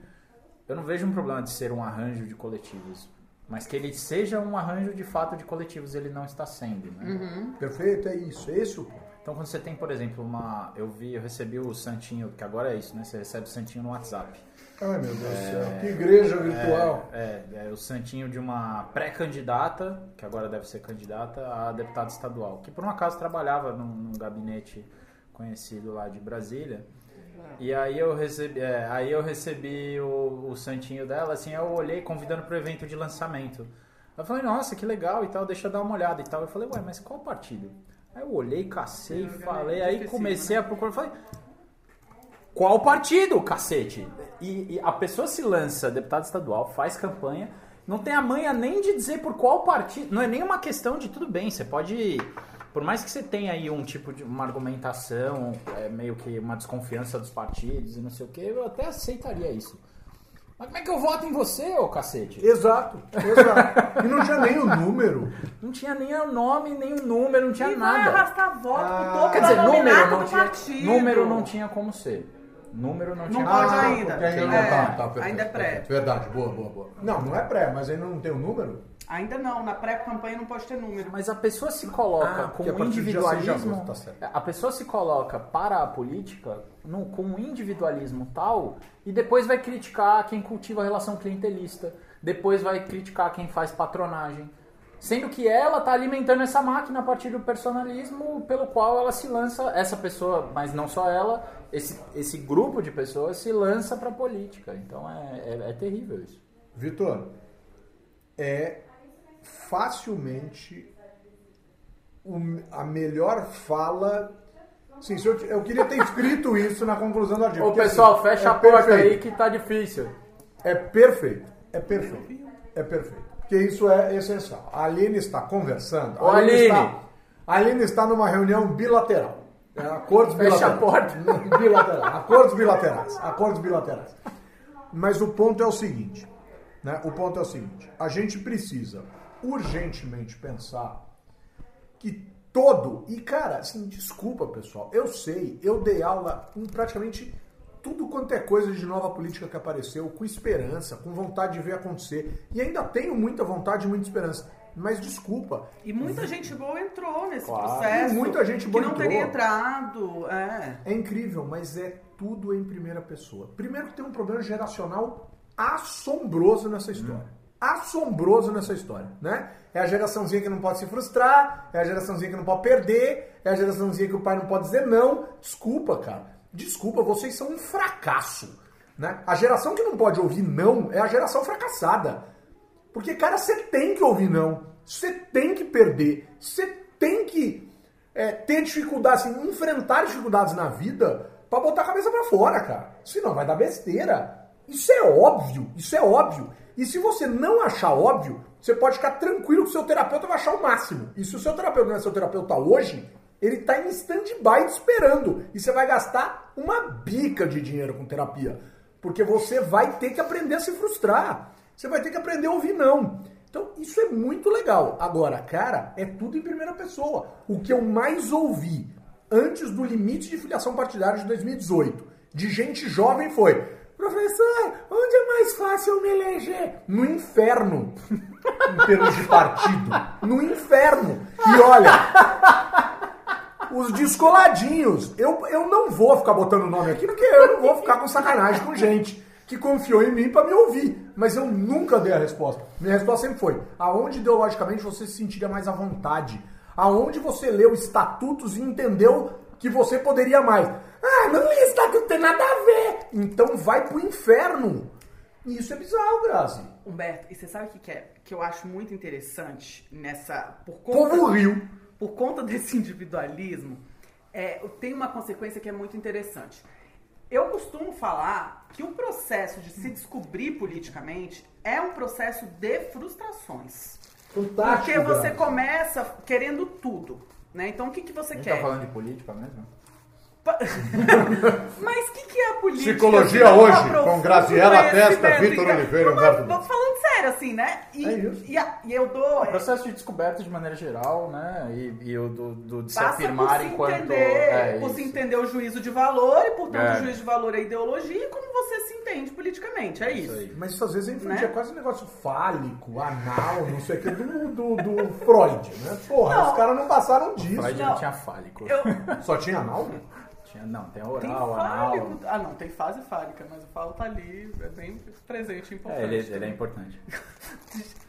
Eu não vejo um problema de ser um arranjo de coletivos, mas que ele seja um arranjo de fato de coletivos, ele não está sendo. Né? Perfeito, é isso. É o ponto. Então, quando você tem, por exemplo, uma. Eu vi, eu recebi o Santinho, que agora é isso, né? Você recebe o Santinho no WhatsApp. Ai, meu Deus do céu. Que igreja virtual. É, é, é o santinho de uma pré-candidata, que agora deve ser candidata, a deputada estadual, que por um acaso trabalhava num, num gabinete conhecido lá de Brasília. E aí eu recebi, é, aí eu recebi o, o santinho dela, assim, eu olhei convidando para o evento de lançamento. Eu falei, nossa, que legal e tal, deixa eu dar uma olhada e tal. Eu falei, ué, mas qual partido? Aí eu olhei, cacei, um falei, aí específico, comecei né? a procurar, falei, qual partido, cacete? E, e a pessoa se lança, deputado estadual, faz campanha, não tem a manha nem de dizer por qual partido. Não é nem uma questão de tudo bem, você pode. Por mais que você tenha aí um tipo de uma argumentação, é, meio que uma desconfiança dos partidos e não sei o que, eu até aceitaria isso. Mas como é que eu voto em você, ô cacete? Exato, exato. E não tinha nem o número. Não tinha nem o nome, nem o número, não tinha E vai nada. arrastar voto Ah, pro topo Quer dizer, número não tinha, partido. número não tinha como ser. Número não tinha Não como pode ser. ainda. ainda não É, tá, tá, perfeito, ainda é pré. perfeito. Verdade, boa, boa, boa. Não, não é pré, mas ainda não tem o número. Ainda não, na pré-campanha não pode ter número. Mas a pessoa se coloca Ah, com um de individualismo. agosto, tá certo. a pessoa se coloca para a política num- com um individualismo tal e depois vai criticar quem cultiva a relação clientelista, depois vai criticar quem faz patronagem. Sendo que ela está alimentando essa máquina a partir do personalismo pelo qual ela se lança, essa pessoa, mas não só ela, esse, esse grupo de pessoas se lança para a política. Então é, é, é terrível isso. Vitor, é facilmente a melhor fala. Sim, eu, eu queria ter escrito isso na conclusão do artigo. Ô porque, pessoal, assim, fecha é a porta perfeito. aí que tá difícil. É perfeito. É perfeito. É perfeito. Porque isso é essencial. A Aline está conversando. A Aline, Aline! Está, a Aline está numa reunião bilateral. É, acordos Fecha a bilaterais. bilateral. Acordos bilaterais. Acordos bilaterais. Mas o ponto é o seguinte. Né? O ponto é o seguinte: a gente precisa urgentemente pensar que todo. E, cara, assim, desculpa, pessoal. Eu sei, eu dei aula em praticamente tudo quanto é coisa de nova política que apareceu, com esperança, com vontade de ver acontecer. E ainda tenho muita vontade e muita esperança. Mas desculpa. E muita gente boa entrou nesse Claro. processo. E muita gente boa que não entrou. teria entrado. É. É incrível, mas é tudo em primeira pessoa. Primeiro que tem um problema geracional assombroso nessa história. Assombroso nessa história, né? É a geraçãozinha que não pode se frustrar, é a geraçãozinha que não pode perder, é a geraçãozinha que o pai não pode dizer não. Desculpa, cara. Desculpa, vocês são um fracasso, né? A geração que não pode ouvir não é a geração fracassada. Porque, cara, você tem que ouvir não. Você tem que perder. Você tem que é, ter dificuldades, assim, enfrentar dificuldades na vida pra botar a cabeça pra fora, cara. Senão vai dar besteira. Isso é óbvio. Isso é óbvio. E se você não achar óbvio, você pode ficar tranquilo que o seu terapeuta vai achar o máximo. E se o seu terapeuta não é seu terapeuta hoje, ele tá em stand-by esperando. E você vai gastar uma bica de dinheiro com terapia. Porque você vai ter que aprender a se frustrar. Você vai ter que aprender a ouvir não. Então, isso é muito legal. Agora, cara, é tudo em primeira pessoa. O que eu mais ouvi antes do limite de filiação partidária de 2018, de gente jovem foi: professor, onde é mais fácil me eleger? No inferno. em termos de partido. No inferno. E olha, os descoladinhos. Eu, eu não vou ficar botando nome aqui porque eu não vou ficar com sacanagem com gente que confiou em mim para me ouvir. Mas eu nunca dei a resposta. Minha resposta sempre foi: aonde ideologicamente você se sentiria mais à vontade? Aonde você leu estatutos e entendeu que você poderia mais? Ah, não li estatuto, não tem nada a ver. Então vai pro inferno. E isso é bizarro, Grazi. Humberto, e você sabe o que, que é? Que eu acho muito interessante nessa. Por conta, Povo riu. por conta desse individualismo, é, tem uma consequência que é muito interessante. Eu costumo falar que o processo de se descobrir politicamente é um processo de frustrações. Fantástico. Porque você Grazi. começa querendo tudo. Né? Então o que, que você A gente quer? tá falando de política mesmo? Mas o que, que é a política? Psicologia hoje, com Graziela o? Testa, Vitor Oliveira e Humberto mas, Falando sério, assim, né? E, É isso. e, a- e eu dou. O processo de descoberta de maneira geral, né? E, e o do, do- de se Passa afirmar por se enquanto. entender, é, por se isso. entender o juízo de valor e, portanto, É. o juízo de valor é ideologia e como você se entende politicamente. É isso. aí. Mas isso às vezes é infantil, Né? é quase um negócio fálico, anal, não sei o que, do, do, do Freud, né? Porra, Não. os caras não passaram disso. Freud Não. não tinha fálico. Eu, Só tinha anal? Tinha, não, tem tem oral, anal. fálico. Ah, não, tem fase fálica, mas o falo tá ali, é bem presente, importante. É, ele, ele é importante.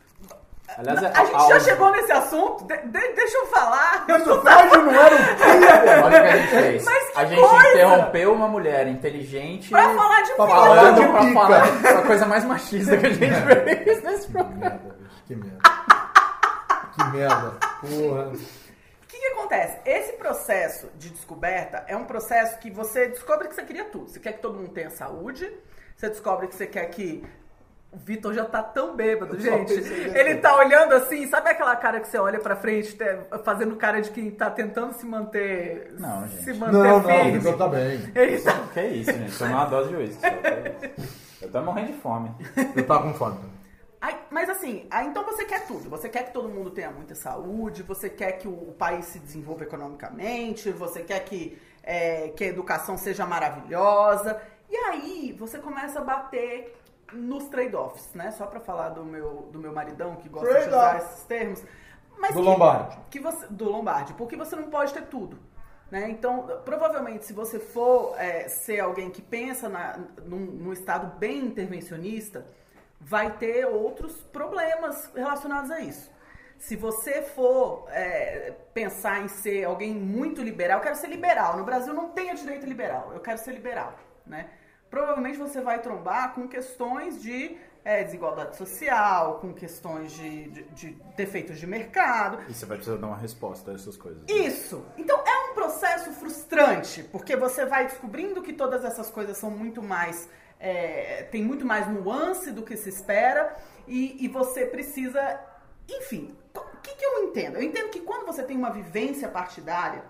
Aliás, A gente ao- já chegou nesse assunto? De- de- deixa eu falar. Mas o Freud não era um. Olha o que a gente fez. Mas que a gente coisa! interrompeu uma mulher inteligente Pra falar de Pra filho. falar de falando pra pica. falar a coisa mais machista que a gente fez nesse programa. que merda. Que merda. Porra. O que, que acontece? Esse processo de descoberta é um processo que você descobre que você queria tudo. Você quer que todo mundo tenha saúde, você descobre que você quer que. O Vitor já tá tão bêbado, Eu gente. nisso. Ele tá olhando assim, sabe aquela cara que você olha pra frente, te- fazendo cara de quem tá tentando se manter. Não, gente. Se manter Não, não, o firme. Vitor tá bem. Ele tá- Que isso, gente? Tomar uma dose de uísque. isso. Eu tô morrendo de fome. Eu tava com fome. Aí, mas assim, aí, então você quer tudo. Você quer que todo mundo tenha muita saúde, você quer que o, o país se desenvolva economicamente, você quer que, é, que a educação seja maravilhosa. E aí você começa a bater nos trade-offs, né? Só pra falar do meu, do meu maridão que gosta de usar esses termos. Mas Do que- Lombardi. Que você, do Lombardi, porque você não pode ter tudo. Né? Então, provavelmente, se você for é, ser alguém que pensa na, num, num estado bem intervencionista, vai ter outros problemas relacionados a isso. Se você for é, pensar em ser alguém muito liberal, eu quero ser liberal. No Brasil não tem a direita liberal, eu quero ser liberal. Né? Provavelmente você vai trombar com questões de é, desigualdade social, com questões de, de, de defeitos de mercado. E você vai precisar dar uma resposta a essas coisas. Isso. Então é um processo frustrante, porque você vai descobrindo que todas essas coisas são muito mais. É, tem muito mais nuance do que se espera e, e você precisa. Enfim, o que, que eu entendo? Eu entendo que quando você tem uma vivência partidária,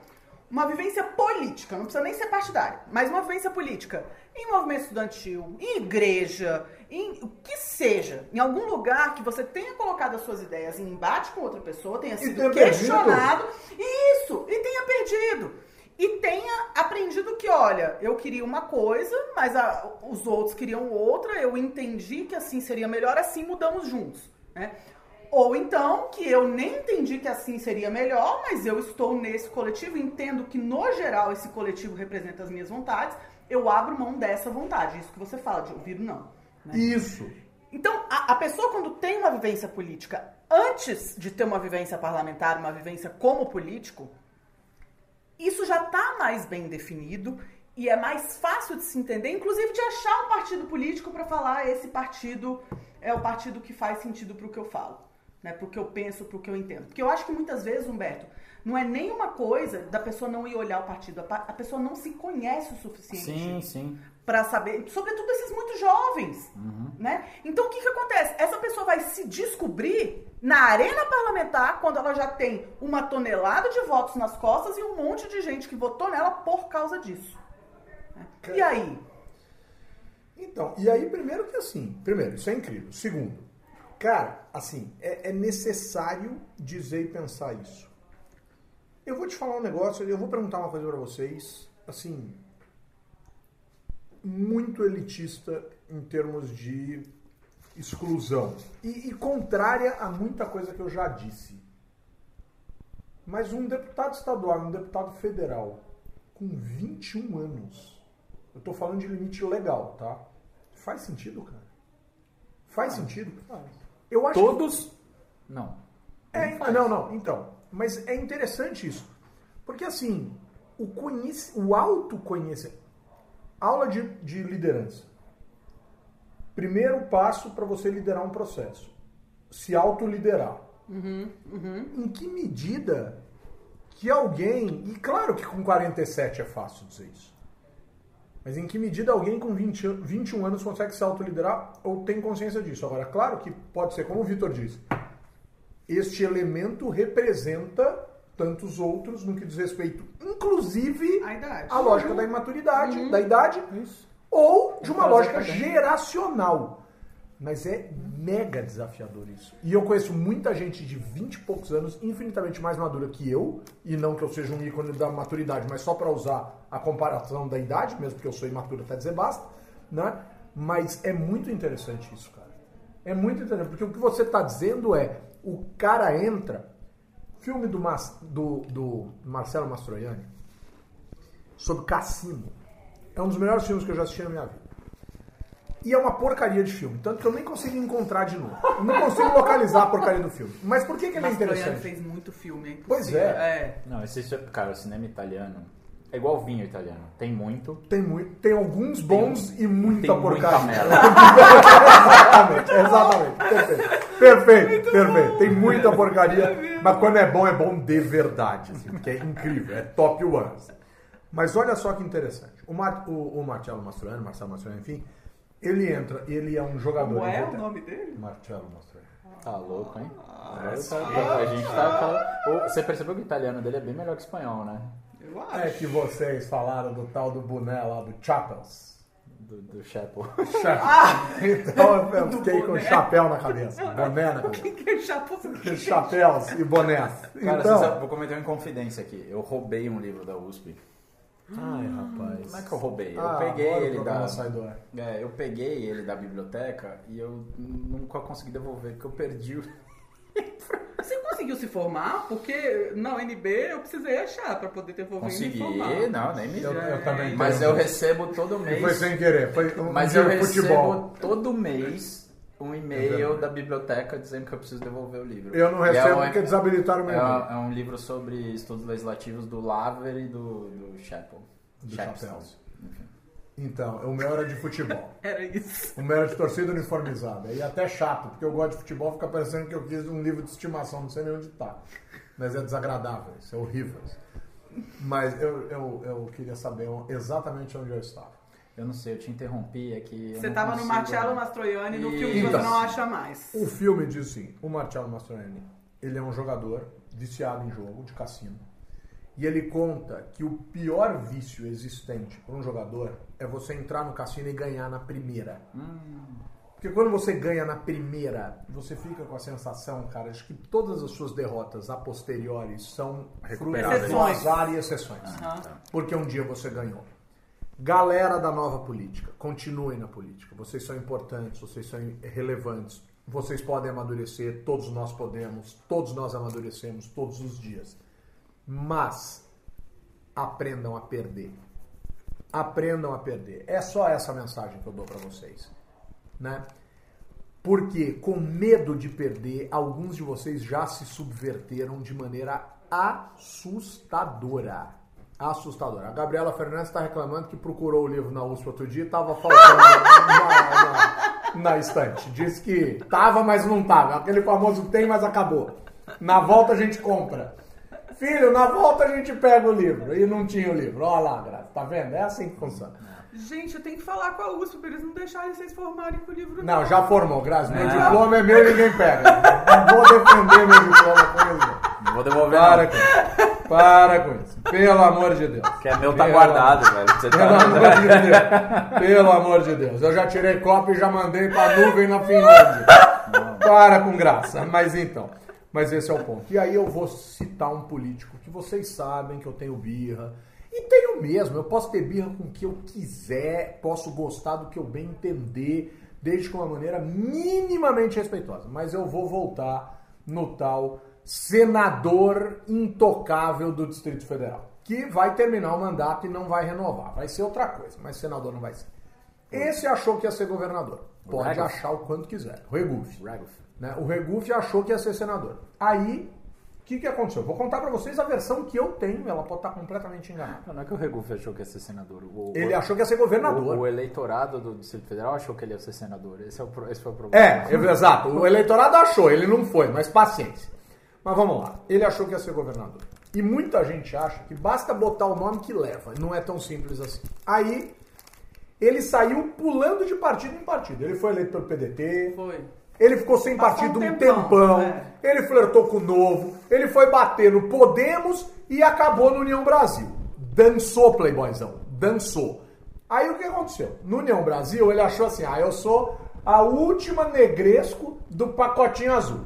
uma vivência política, não precisa nem ser partidária, mas uma vivência política em movimento estudantil, em igreja, em o que seja, em algum lugar que você tenha colocado as suas ideias em embate com outra pessoa, tenha sido tenha questionado, isso, e tenha perdido. E tenha aprendido que, olha, eu queria uma coisa, mas a- os outros queriam outra, eu entendi que assim seria melhor, assim mudamos juntos. Né? Ou então que eu nem entendi que assim seria melhor, mas eu estou nesse coletivo, entendo que no geral esse coletivo representa as minhas vontades, eu abro mão dessa vontade. Isso que você fala, de ouvir não. né? Isso. Então, a, a pessoa quando tem uma vivência política, antes de ter uma vivência parlamentar, uma vivência como político, isso já está mais bem definido e é mais fácil de se entender, inclusive de achar um partido político para falar esse partido é o partido que faz sentido para o que eu falo, né? Para o que eu penso, para o que eu entendo. Porque eu acho que muitas vezes, Humberto, não é nenhuma coisa da pessoa não ir olhar o partido, a, pessoa não se conhece o suficiente Sim, sim. Para saber, sobretudo esses muito jovens, né? Então o que que acontece? Essa pessoa vai se descobrir na arena parlamentar quando ela já tem uma tonelada de votos nas costas e um monte de gente que votou nela por causa disso. né? E aí? Então, e aí, primeiro que assim, primeiro, isso é incrível. Segundo, cara, assim, é, é necessário dizer e pensar isso. Eu vou te falar um negócio, eu vou perguntar uma coisa pra vocês, assim, muito elitista em termos de exclusão e, e contrária a muita coisa que eu já disse. Mas um deputado estadual, um deputado federal, com 21 anos, eu tô falando de limite legal, tá? Faz sentido, cara? Faz sentido? Eu acho que- Todos. Não. é, não, não, então. Mas é interessante isso. Porque assim, o, conhece, o autoconhecimento. Aula de, de liderança. Primeiro passo para você liderar um processo. Se autoliderar. Em que medida que alguém. E claro que com 47 é fácil dizer isso. Mas em que medida alguém com 20, an- 21 anos consegue se autoliderar ou tem consciência disso? Agora, claro que pode ser, como o Vitor disse, este elemento representa tantos outros no que diz respeito, inclusive, à lógica da imaturidade, Uhum. da idade, Isso. ou de uma lógica geracional. Mas é mega desafiador isso. E eu conheço muita gente de 20 e poucos anos, infinitamente mais madura que eu, e não que eu seja um ícone da maturidade, mas só para usar a comparação da idade, mesmo porque eu sou imaturo até dizer basta, né? Mas é muito interessante isso, cara. É muito interessante, porque o que você está dizendo é, o cara entra, filme do, Mas- do, do Marcelo Mastroianni, sobre cassino. É um dos melhores filmes que eu já assisti na minha vida. E é uma porcaria de filme, tanto que eu nem consigo encontrar de novo. Eu não consigo localizar a porcaria do filme. Mas por que, que ele é Mastroianni interessante? fez muito filme, hein? Pois é. é. Não, esse, cara, o cinema italiano é igual vinho italiano. Tem muito. Tem, muito, tem alguns bons e muita tem porcaria. muita merda. exatamente, exatamente. Perfeito. Perfeito, perfeito. Tem muita porcaria, mas quando é bom, é bom de verdade. Assim, porque é incrível, é top one. Mas olha só que interessante. O, Mar, o, o Marcelo Mastroianni, Marcelo Mastroianni, enfim, ele entra, ele é um jogador de é o nome dele? Marcelo Mastroianni. Tá louco, hein? Ah, Agora tá- a gente tá. o- Você percebeu que o italiano dele é bem melhor que o espanhol, né? Eu acho. É que vocês falaram do tal do boné lá do Chapels. Do, do Chapo. Então eu do fiquei com chapéu na cabeça. Boné na cabeça. Quem que é chapo? Chapéus e bonés. Cara, então... sabe, vou cometer uma inconfidência aqui. Eu roubei um livro da USP. Ai, rapaz. Como é que eu roubei? Eu Ah, peguei o ele da. É, eu peguei ele da biblioteca e eu nunca consegui devolver, porque eu perdi o. Você conseguiu se formar? Porque na UNB eu precisei achar pra poder ter me Consegui, formar. não, nem me Eu, eu também. Mas tenho. eu recebo todo mês. Foi sem querer. Foi um Mas eu de recebo futebol. todo mês um É e-mail da biblioteca dizendo que eu preciso devolver o livro. Eu não E é recebo um- porque desabilitaram o meu É, um- é um livro sobre estudos legislativos do Laver e do, do Chapel. Do Chapels. Então, o meu era de futebol. Era isso. O meu era de torcida uniformizada. E até chato, porque eu gosto de futebol, fica parecendo que eu quis um livro de estimação, não sei nem onde tá. Mas é desagradável, isso é horrível. Mas eu, eu, eu queria saber exatamente onde eu estava. Eu não sei, eu te interrompi, que. eu Você não tava no Marcello Mastroianni no filme que Então. você não acha mais. O filme diz assim, o Marcello Mastroianni, ele é um jogador viciado em jogo, de cassino. E ele conta que o pior vício existente para um jogador é você entrar no cassino e ganhar na primeira. Porque quando você ganha na primeira, você fica com a sensação, cara, de que todas as suas derrotas a posteriori são fruto do azar e exceções. Porque um dia você ganhou. Galera da nova política, continuem na política. Vocês são importantes, vocês são relevantes. Vocês podem amadurecer, todos nós podemos, todos nós amadurecemos todos os dias. Mas aprendam a perder. Aprendam a perder. É só essa mensagem que eu dou para vocês, né? Porque com medo de perder, alguns de vocês já se subverteram de maneira assustadora. Assustadora. A Gabriela Fernandes está reclamando que procurou o livro na USP outro dia e estava faltando na, na- na estante. Disse que tava, mas não tava. Aquele famoso tem, mas acabou. Na volta a gente compra. Filho, na volta a gente pega o livro. E não tinha o livro. Olha lá, Graça. Tá vendo? É assim que funciona. Gente, eu tenho que falar com a USP pra eles não deixarem vocês formarem com o livro. Não, já formou, Graça. Meu Não. diploma é meu e ninguém pega. Não vou defender meu diploma com eles. não. Não vou devolver Para não. com isso. Para com isso. Pelo amor de Deus. Que é meu, tá Pelo- guardado, velho. Você Pelo amor tá... de Deus. Pelo amor de Deus. Eu já tirei cópia e já mandei pra nuvem na Finlândia. Para com graça. Mas então. Mas esse é o ponto. E aí eu vou citar um político que vocês sabem que eu tenho birra. E tenho mesmo. Eu posso ter birra com o que eu quiser. Posso gostar do que eu bem entender. Desde de uma maneira minimamente respeitosa. Mas eu vou voltar no tal senador intocável do Distrito Federal. Que vai terminar o mandato e não vai renovar. Vai ser outra coisa, mas senador não vai ser. Esse achou que ia ser governador. Pode Regufe. achar o quanto quiser. O Regufe. Regufe. Né? O Regufe achou que ia ser senador. Aí, que, que aconteceu? Vou contar pra vocês a versão que eu tenho. Ela pode estar completamente enganada. Não é que o Regufe achou que ia ser senador. O, Ele o, achou que ia ser governador. o, o eleitorado do Distrito Federal achou que ele ia ser senador. Esse, é o, esse foi o problema. É, exato. O eleitorado achou, ele não foi, mas paciência. Mas vamos lá. Ele achou que ia ser governador. E muita gente acha que basta botar o nome que leva. Não é tão simples assim. Aí, ele saiu pulando de partido em partido. Ele foi eleito pelo PDT, Foi. Ele ficou sem Passou partido um um tempão, tempão, é. ele flertou com o Novo, ele foi bater no Podemos e acabou no União Brasil. Dançou, playboyzão, dançou. Aí o que aconteceu? No União Brasil ele achou assim, ah, eu sou a última negresco do pacotinho azul,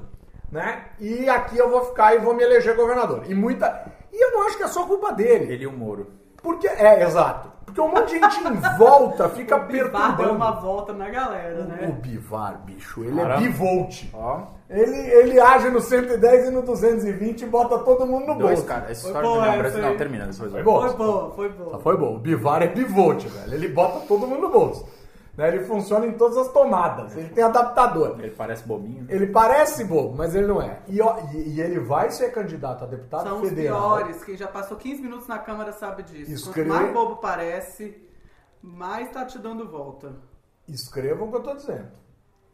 né? E aqui eu vou ficar e vou me eleger governador. E muita... E eu não acho que é só culpa dele. Ele e o Moro. Porque, é, exato. Porque um monte de gente em volta fica o Bivar deu perturbando. uma volta na galera, O né? Bivar, bicho, ele Caramba. é bivolt. Ó, Ele, ele age no 110 e no 220 e bota todo mundo no dois bolso. caras. Essa Foi história do boa, União essa Brasil. Não, aí. termina. Foi bom. Foi boa, foi boa. Foi bom. O Bivar é bivolt, velho. Ele bota todo mundo no bolso. Né? Ele funciona em todas as tomadas. Ele tem adaptador. Ele parece bobinho. Ele parece bobo, mas ele não é. E, ó, e- e ele vai ser candidato a deputado São os federal. piores. Quem já passou 15 minutos na Câmara sabe disso. Escreve- Quanto mais bobo parece, mais tá te dando volta. Escrevam o que eu estou dizendo.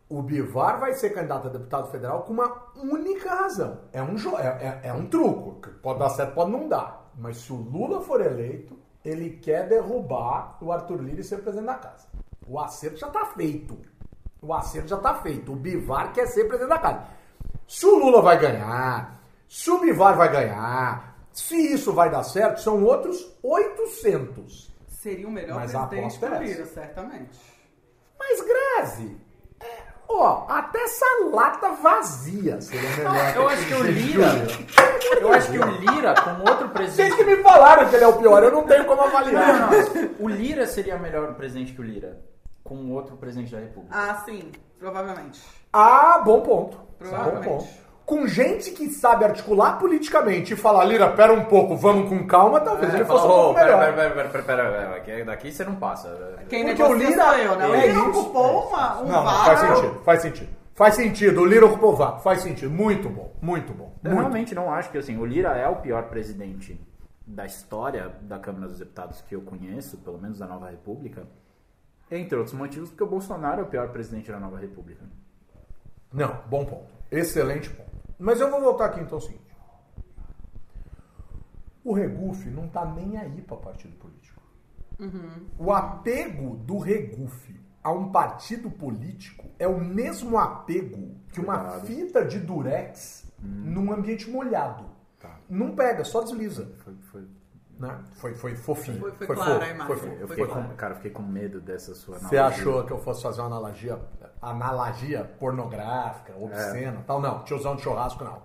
O Bivar vai ser candidato a deputado federal com uma única razão. É um, jo- é, é- é um truco. que Pode dar certo, pode não dar. Mas se o Lula for eleito, ele quer derrubar o Arthur Lira e ser presidente da casa. O acerto já está feito. O acerto já está feito. O Bivar quer ser presidente da casa. Se o Lula vai ganhar, se o Bivar vai ganhar, se isso vai dar certo, são outros 800. Seria o melhor Mas a presidente do é Lira, essa. certamente. Mas, Grazi, é, ó, até essa lata vazia seria melhor. Eu acho que o Lira. Eu acho que o Lira, com outro Vocês presidente. que me falaram que ele é o pior, eu não tenho como avaliar. Não, não, O Lira seria melhor presidente que o Lira. Com outro presidente da República. Ah, sim, provavelmente. Ah, bom ponto. Bom Provavelmente. ponto. Com gente que sabe articular politicamente e falar, Lira, pera um pouco, vamos com calma, talvez ele fosse um pouco pera, melhor. pera, pera, pera, pera, pera, pera, daqui você não passa. Quem Porque o Lira eu, né? O é Lira isso, ocupou uma, um Não, não, faz sentido, faz sentido. Faz sentido, o Lira ocupou vago, faz sentido. Muito bom, muito bom. Eu Muito. realmente não acho que assim, o Lira é o pior presidente da história da Câmara dos Deputados que eu conheço, pelo menos da Nova República. Entre outros motivos, porque o Bolsonaro é o pior presidente da Nova República. Não, bom ponto. Excelente ponto. Mas eu vou voltar aqui então ao seguinte. O Regufe não tá nem aí para partido político. O apego do Regufe a um partido político é o mesmo apego que uma Cuidado. fita de durex num ambiente molhado. Não pega, só desliza. Foi, foi, Né? Foi, foi fofinho. Foi- foi fofo, clara a imagem. foi fofo. eu Foi fiquei claro. com, cara, eu fiquei com medo dessa sua Você analogia. achou que eu fosse fazer uma analogia, analogia pornográfica, obscena, tal? Não, tiozão de churrasco não.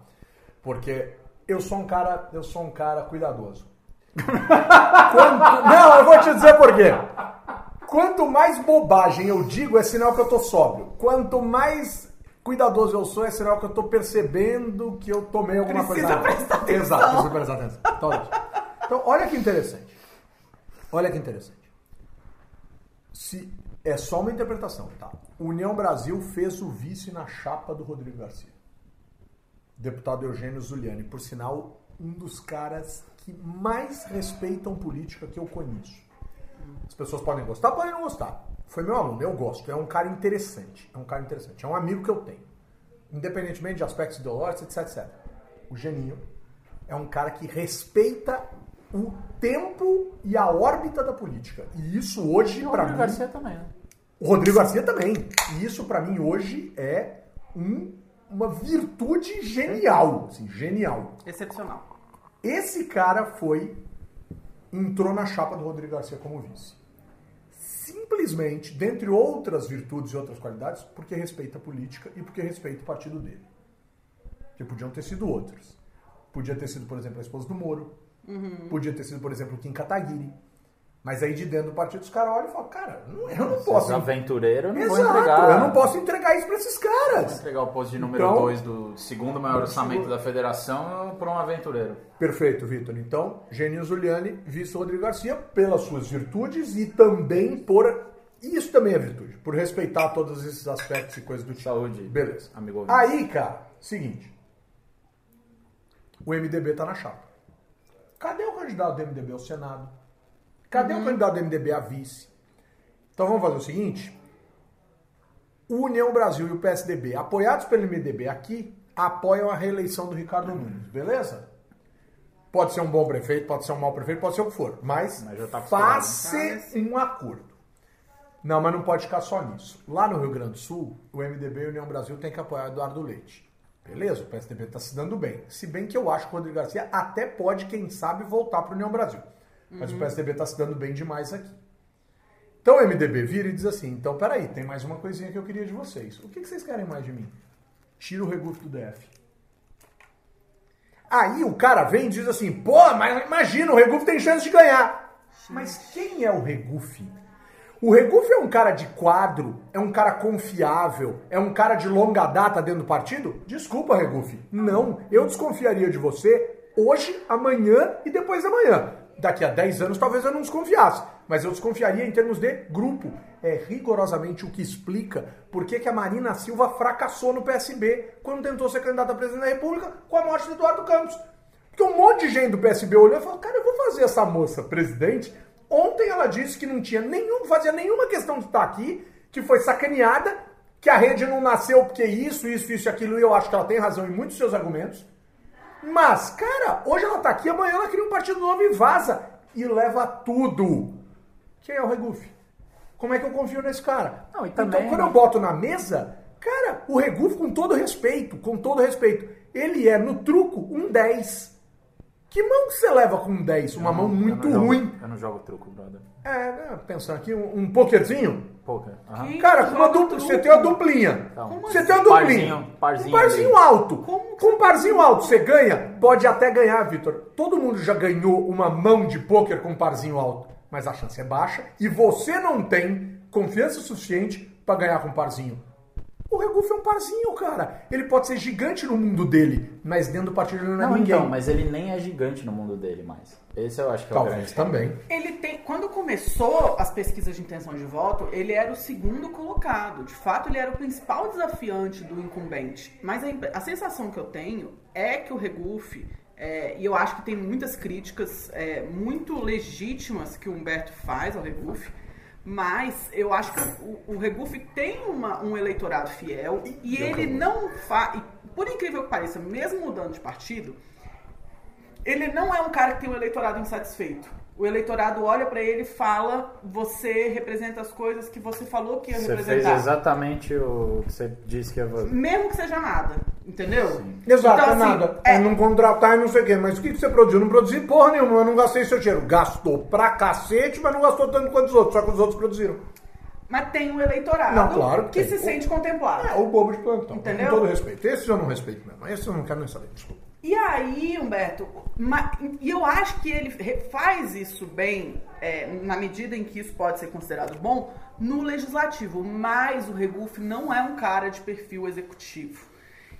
Porque eu sou um cara, eu sou um cara cuidadoso. Quanto- não, eu vou te dizer por quê. Quanto mais bobagem eu digo, é sinal que eu tô sóbrio. Quanto mais cuidadoso eu sou, é sinal que eu tô percebendo que eu tomei alguma Precisa coisa. errada. prestar atenção. Exato, precisa prestar atenção. Então. Então, olha que interessante. Olha que interessante. Se é só uma interpretação, tá? União Brasil fez o vice na chapa do Rodrigo Garcia. Deputado Eugênio Zuliani, por sinal, um dos caras que mais respeitam política que eu conheço. As pessoas podem gostar, podem não gostar. Foi meu aluno, eu gosto. É um cara interessante. É um cara interessante. É um amigo que eu tenho. Independentemente de aspectos ideológicos, etc, etc. O Geninho é um cara que respeita o tempo e a órbita da política. E isso hoje, E o para Rodrigo mim... Garcia também, né? O Rodrigo Garcia também. E isso pra mim hoje é um- uma virtude genial, assim, genial. Excepcional. Esse cara foi entrou na chapa do Rodrigo Garcia como vice. Simplesmente, dentre outras virtudes e outras qualidades, porque respeita a política e porque respeita o partido dele. Que podiam ter sido outros. Podia ter sido, por exemplo, a esposa do Moro. Podia ter sido, por exemplo, o Kim Kataguiri. Mas aí de dentro do partido os caras olham e falam, cara, eu não posso. Esses aventureiros eu não vou Exato, entregar. eu não posso entregar isso pra esses Vou caras. entregar o posto de número Então- 2 do segundo maior orçamento da federação para um aventureiro. Perfeito, Vitor. Então, Geninho Zuliani, vice Rodrigo Garcia, pelas suas virtudes e também por. Isso também é virtude, por respeitar todos esses aspectos e coisas do tipo. Saúde. Beleza. Amigo ouvinte. Aí, cara, seguinte. O MDB tá na chapa. Cadê o candidato do MDB ao Senado? Cadê o candidato do MDB a vice? Então vamos fazer o seguinte. O União Brasil e o PSDB, apoiados pelo MDB aqui, apoiam a reeleição do Ricardo Nunes, beleza? Pode ser um bom prefeito, pode ser um mau prefeito, pode ser o que for. Mas, Mas tá faça um acordo. Não, mas não pode ficar só nisso. Lá no Rio Grande do Sul, o MDB e a União Brasil têm que apoiar Eduardo Leite. Beleza, o PSDB está se dando bem. Se bem que eu acho que o Rodrigo Garcia até pode, quem sabe, voltar para a União Brasil. Mas o PSDB está se dando bem demais aqui. Então o MDB vira e diz assim: então peraí, tem mais uma coisinha que eu queria de vocês. O que, que vocês querem mais de mim? Tira o regufo do DF. Aí o cara vem e diz assim: pô, mas imagina, o Regufe tem chance de ganhar. Mas quem é o Regufe? O Regufe é um cara de quadro, é um cara confiável, é um cara de longa data dentro do partido? Desculpa, Regufe. Não, eu desconfiaria de você hoje, amanhã e depois da manhã. Daqui a 10 anos talvez eu não desconfiasse, mas eu desconfiaria em termos de grupo. É rigorosamente o que explica por que que a Marina Silva fracassou no PSB quando tentou ser candidata a presidente da República com a morte do Eduardo Campos. Porque um monte de gente do PSB olhou e falou: Cara, eu vou fazer essa moça presidente. Ontem ela disse que não tinha nenhum, fazia nenhuma questão de estar aqui, que foi sacaneada, que a rede não nasceu porque isso, isso, isso e aquilo, e eu acho que ela tem razão em muitos seus argumentos. Mas, cara, hoje ela tá aqui, amanhã ela cria um partido novo e vaza. E leva tudo. Quem é o Regufe? Como é que eu confio nesse cara? Não, e também- Então, quando eu boto na mesa, cara, o Regufe, com todo respeito, com todo respeito, ele é, no truco, um 10. Que mão que você leva com um 10? Uma mão muito eu jogo- ruim. eu não jogo truco, brother. É, né, pensando aqui, um, um pokerzinho. Poker. Que- Cara, com uma dupla, você tem uma duplinha. Então, Como Você assim? tem uma duplinha. Parzinho, parzinho um parzinho ali. alto. Como Com um parzinho alto você ganha, pode até ganhar, Vitor. Todo mundo já ganhou uma mão de pôquer com um parzinho alto, mas a chance é baixa e você não tem confiança suficiente pra ganhar com um parzinho. O Regufe é um parzinho, cara. Ele pode ser gigante no mundo dele, mas dentro do partido ele não é Não, ninguém. então, mas ele nem é gigante no mundo dele mais. Esse eu acho que é o Talvez grande. também. Ele tem, quando começou as pesquisas de intenção de voto, ele era o segundo colocado. De fato, ele era o principal desafiante do incumbente. Mas a, a sensação que eu tenho é que o Regufe, é, e eu acho que tem muitas críticas é, muito legítimas que o Humberto faz ao Regufe, mas eu acho que o, o Regufe tem uma- um eleitorado fiel e, ele não faz. Por incrível que pareça, mesmo mudando de partido, ele não é um cara que tem um eleitorado insatisfeito. O eleitorado olha para ele e fala: você representa as coisas que você falou que ia Você representar. fez exatamente o que você disse que ia fazer. Mesmo que seja nada, entendeu? Exato, Então, é assim, nada. é- É não contratar e não sei o quê. Mas o que você produziu? Não produzi porra nenhuma, eu não gastei seu dinheiro. Gastou pra cacete, mas não gastou tanto quanto os outros, só que os outros produziram. Mas tem um eleitorado Não, claro que que se sente contemplado. É, o bobo de plantão. Entendeu? Com todo respeito. Esses eu não respeito mesmo. Esses eu não quero nem saber, desculpa. E aí, Humberto, e eu acho que ele faz isso bem, é, na medida em que isso pode ser considerado bom, no legislativo. Mas o Regufe não é um cara de perfil executivo.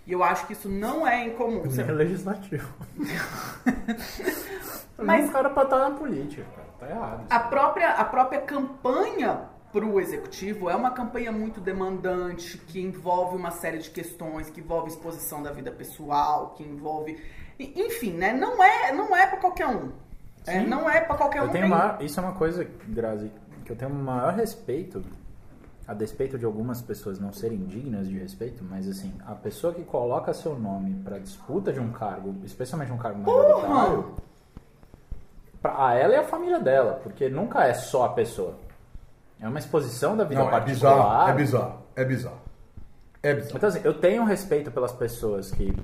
E eu acho que isso não é incomum. Você- É legislativo. Mas- Mas o cara pra estar na política, cara. Tá errado. A própria, a própria campanha para o executivo é uma campanha muito demandante, que envolve uma série de questões, que envolve exposição da vida pessoal, que envolve. Enfim, né? Não é, não é para qualquer um. É, não é para qualquer um. Eu tenho Tem- maior- isso é uma coisa, Grazi, que eu tenho o maior respeito, a despeito de algumas pessoas não serem dignas de respeito, mas assim, a pessoa que coloca seu nome pra disputa de um cargo, especialmente um cargo majoritário, pra a ela e a família dela, porque nunca é só a pessoa. É uma exposição da vida Não, é particular. bizarro, é bizarro, é bizarro. É bizarro. Então, assim, eu tenho respeito pelas pessoas que,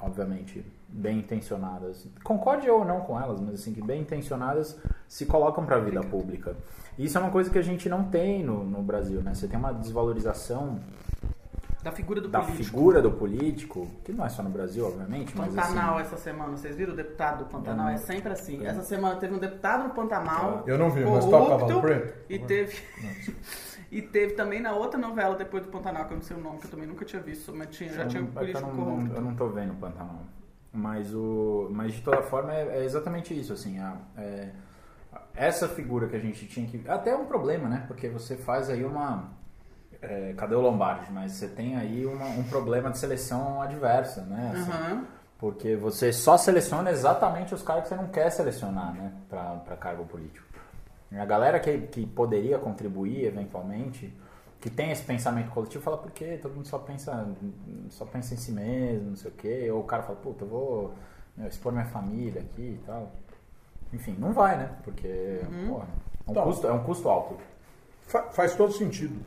obviamente, bem intencionadas, concorde ou não com elas, mas assim, que bem intencionadas se colocam para a vida pública. E isso é uma coisa que a gente não tem no, no Brasil, né? Você tem uma desvalorização Da figura do da político. figura do político, que não é só no Brasil, obviamente, mas Pantanal assim, essa semana, vocês viram o deputado do Pantanal? É sempre assim. Essa semana teve um deputado no Pantanal. Eu não vi, mas toca Cavalo Preto? E teve. e teve também na outra novela depois do Pantanal, que eu não sei o nome, que eu também nunca tinha visto, mas tinha, já eu tinha um não- é eu político não, corrupto. eu não tô vendo o Pantanal. Mas, o, mas de toda forma é, é exatamente isso, assim, a- é- essa figura que a gente tinha que... Até é um problema, né? Porque você faz aí uma... É, cadê o Lombardi? Mas você tem aí uma- um problema de seleção adversa, né? Assim, Aham. Porque você só seleciona exatamente os caras que você não quer selecionar, né? Pra, pra cargo político. E A galera que, que poderia contribuir eventualmente, que tem esse pensamento coletivo, fala por quê? Todo mundo só pensa, só pensa em si mesmo, não sei o quê. Ou o cara fala, puta, eu vou meu, expor minha família aqui e tal. Enfim, não vai, né? Porque, porra, é um, Tá. custo, é um custo alto. Fa- faz todo sentido.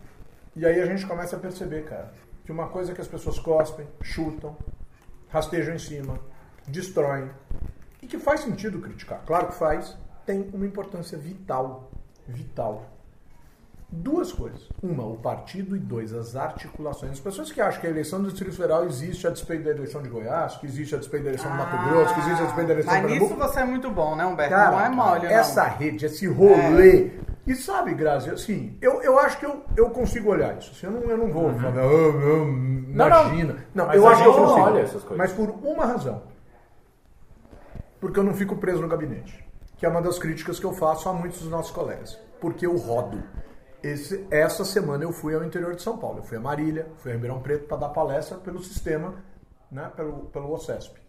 E aí a gente começa a perceber, cara, que uma coisa é que as pessoas cospem, chutam, rastejam em cima, destroem, e que faz sentido criticar. Claro que faz, tem uma importância vital. Vital. Duas coisas. Uma, o partido, e dois, as articulações. As pessoas que acham que a eleição do Distrito Federal existe a despeito da eleição de Goiás, que existe a despeito da eleição do Mato Grosso, que existe a despeito da eleição Ah, Mas de nisso Pernambuco. você é muito bom, né, Humberto? Cara, não é mole, não. essa rede, esse rolê. E sabe, Grazi, assim, eu, eu acho que eu, eu consigo olhar isso. Assim, eu, não, eu não vou falar, "Ah, não, imagina. Não, Mas eu a acho que eu consigo. olha essas coisas. Mas por uma razão. Porque eu não fico preso no gabinete. Que é uma das críticas que eu faço a muitos dos nossos colegas. Porque eu rodo. Esse- essa semana eu fui ao interior de São Paulo. Eu fui a Marília, fui a Ribeirão Preto para dar palestra pelo sistema, né, pelo, pelo OCESP.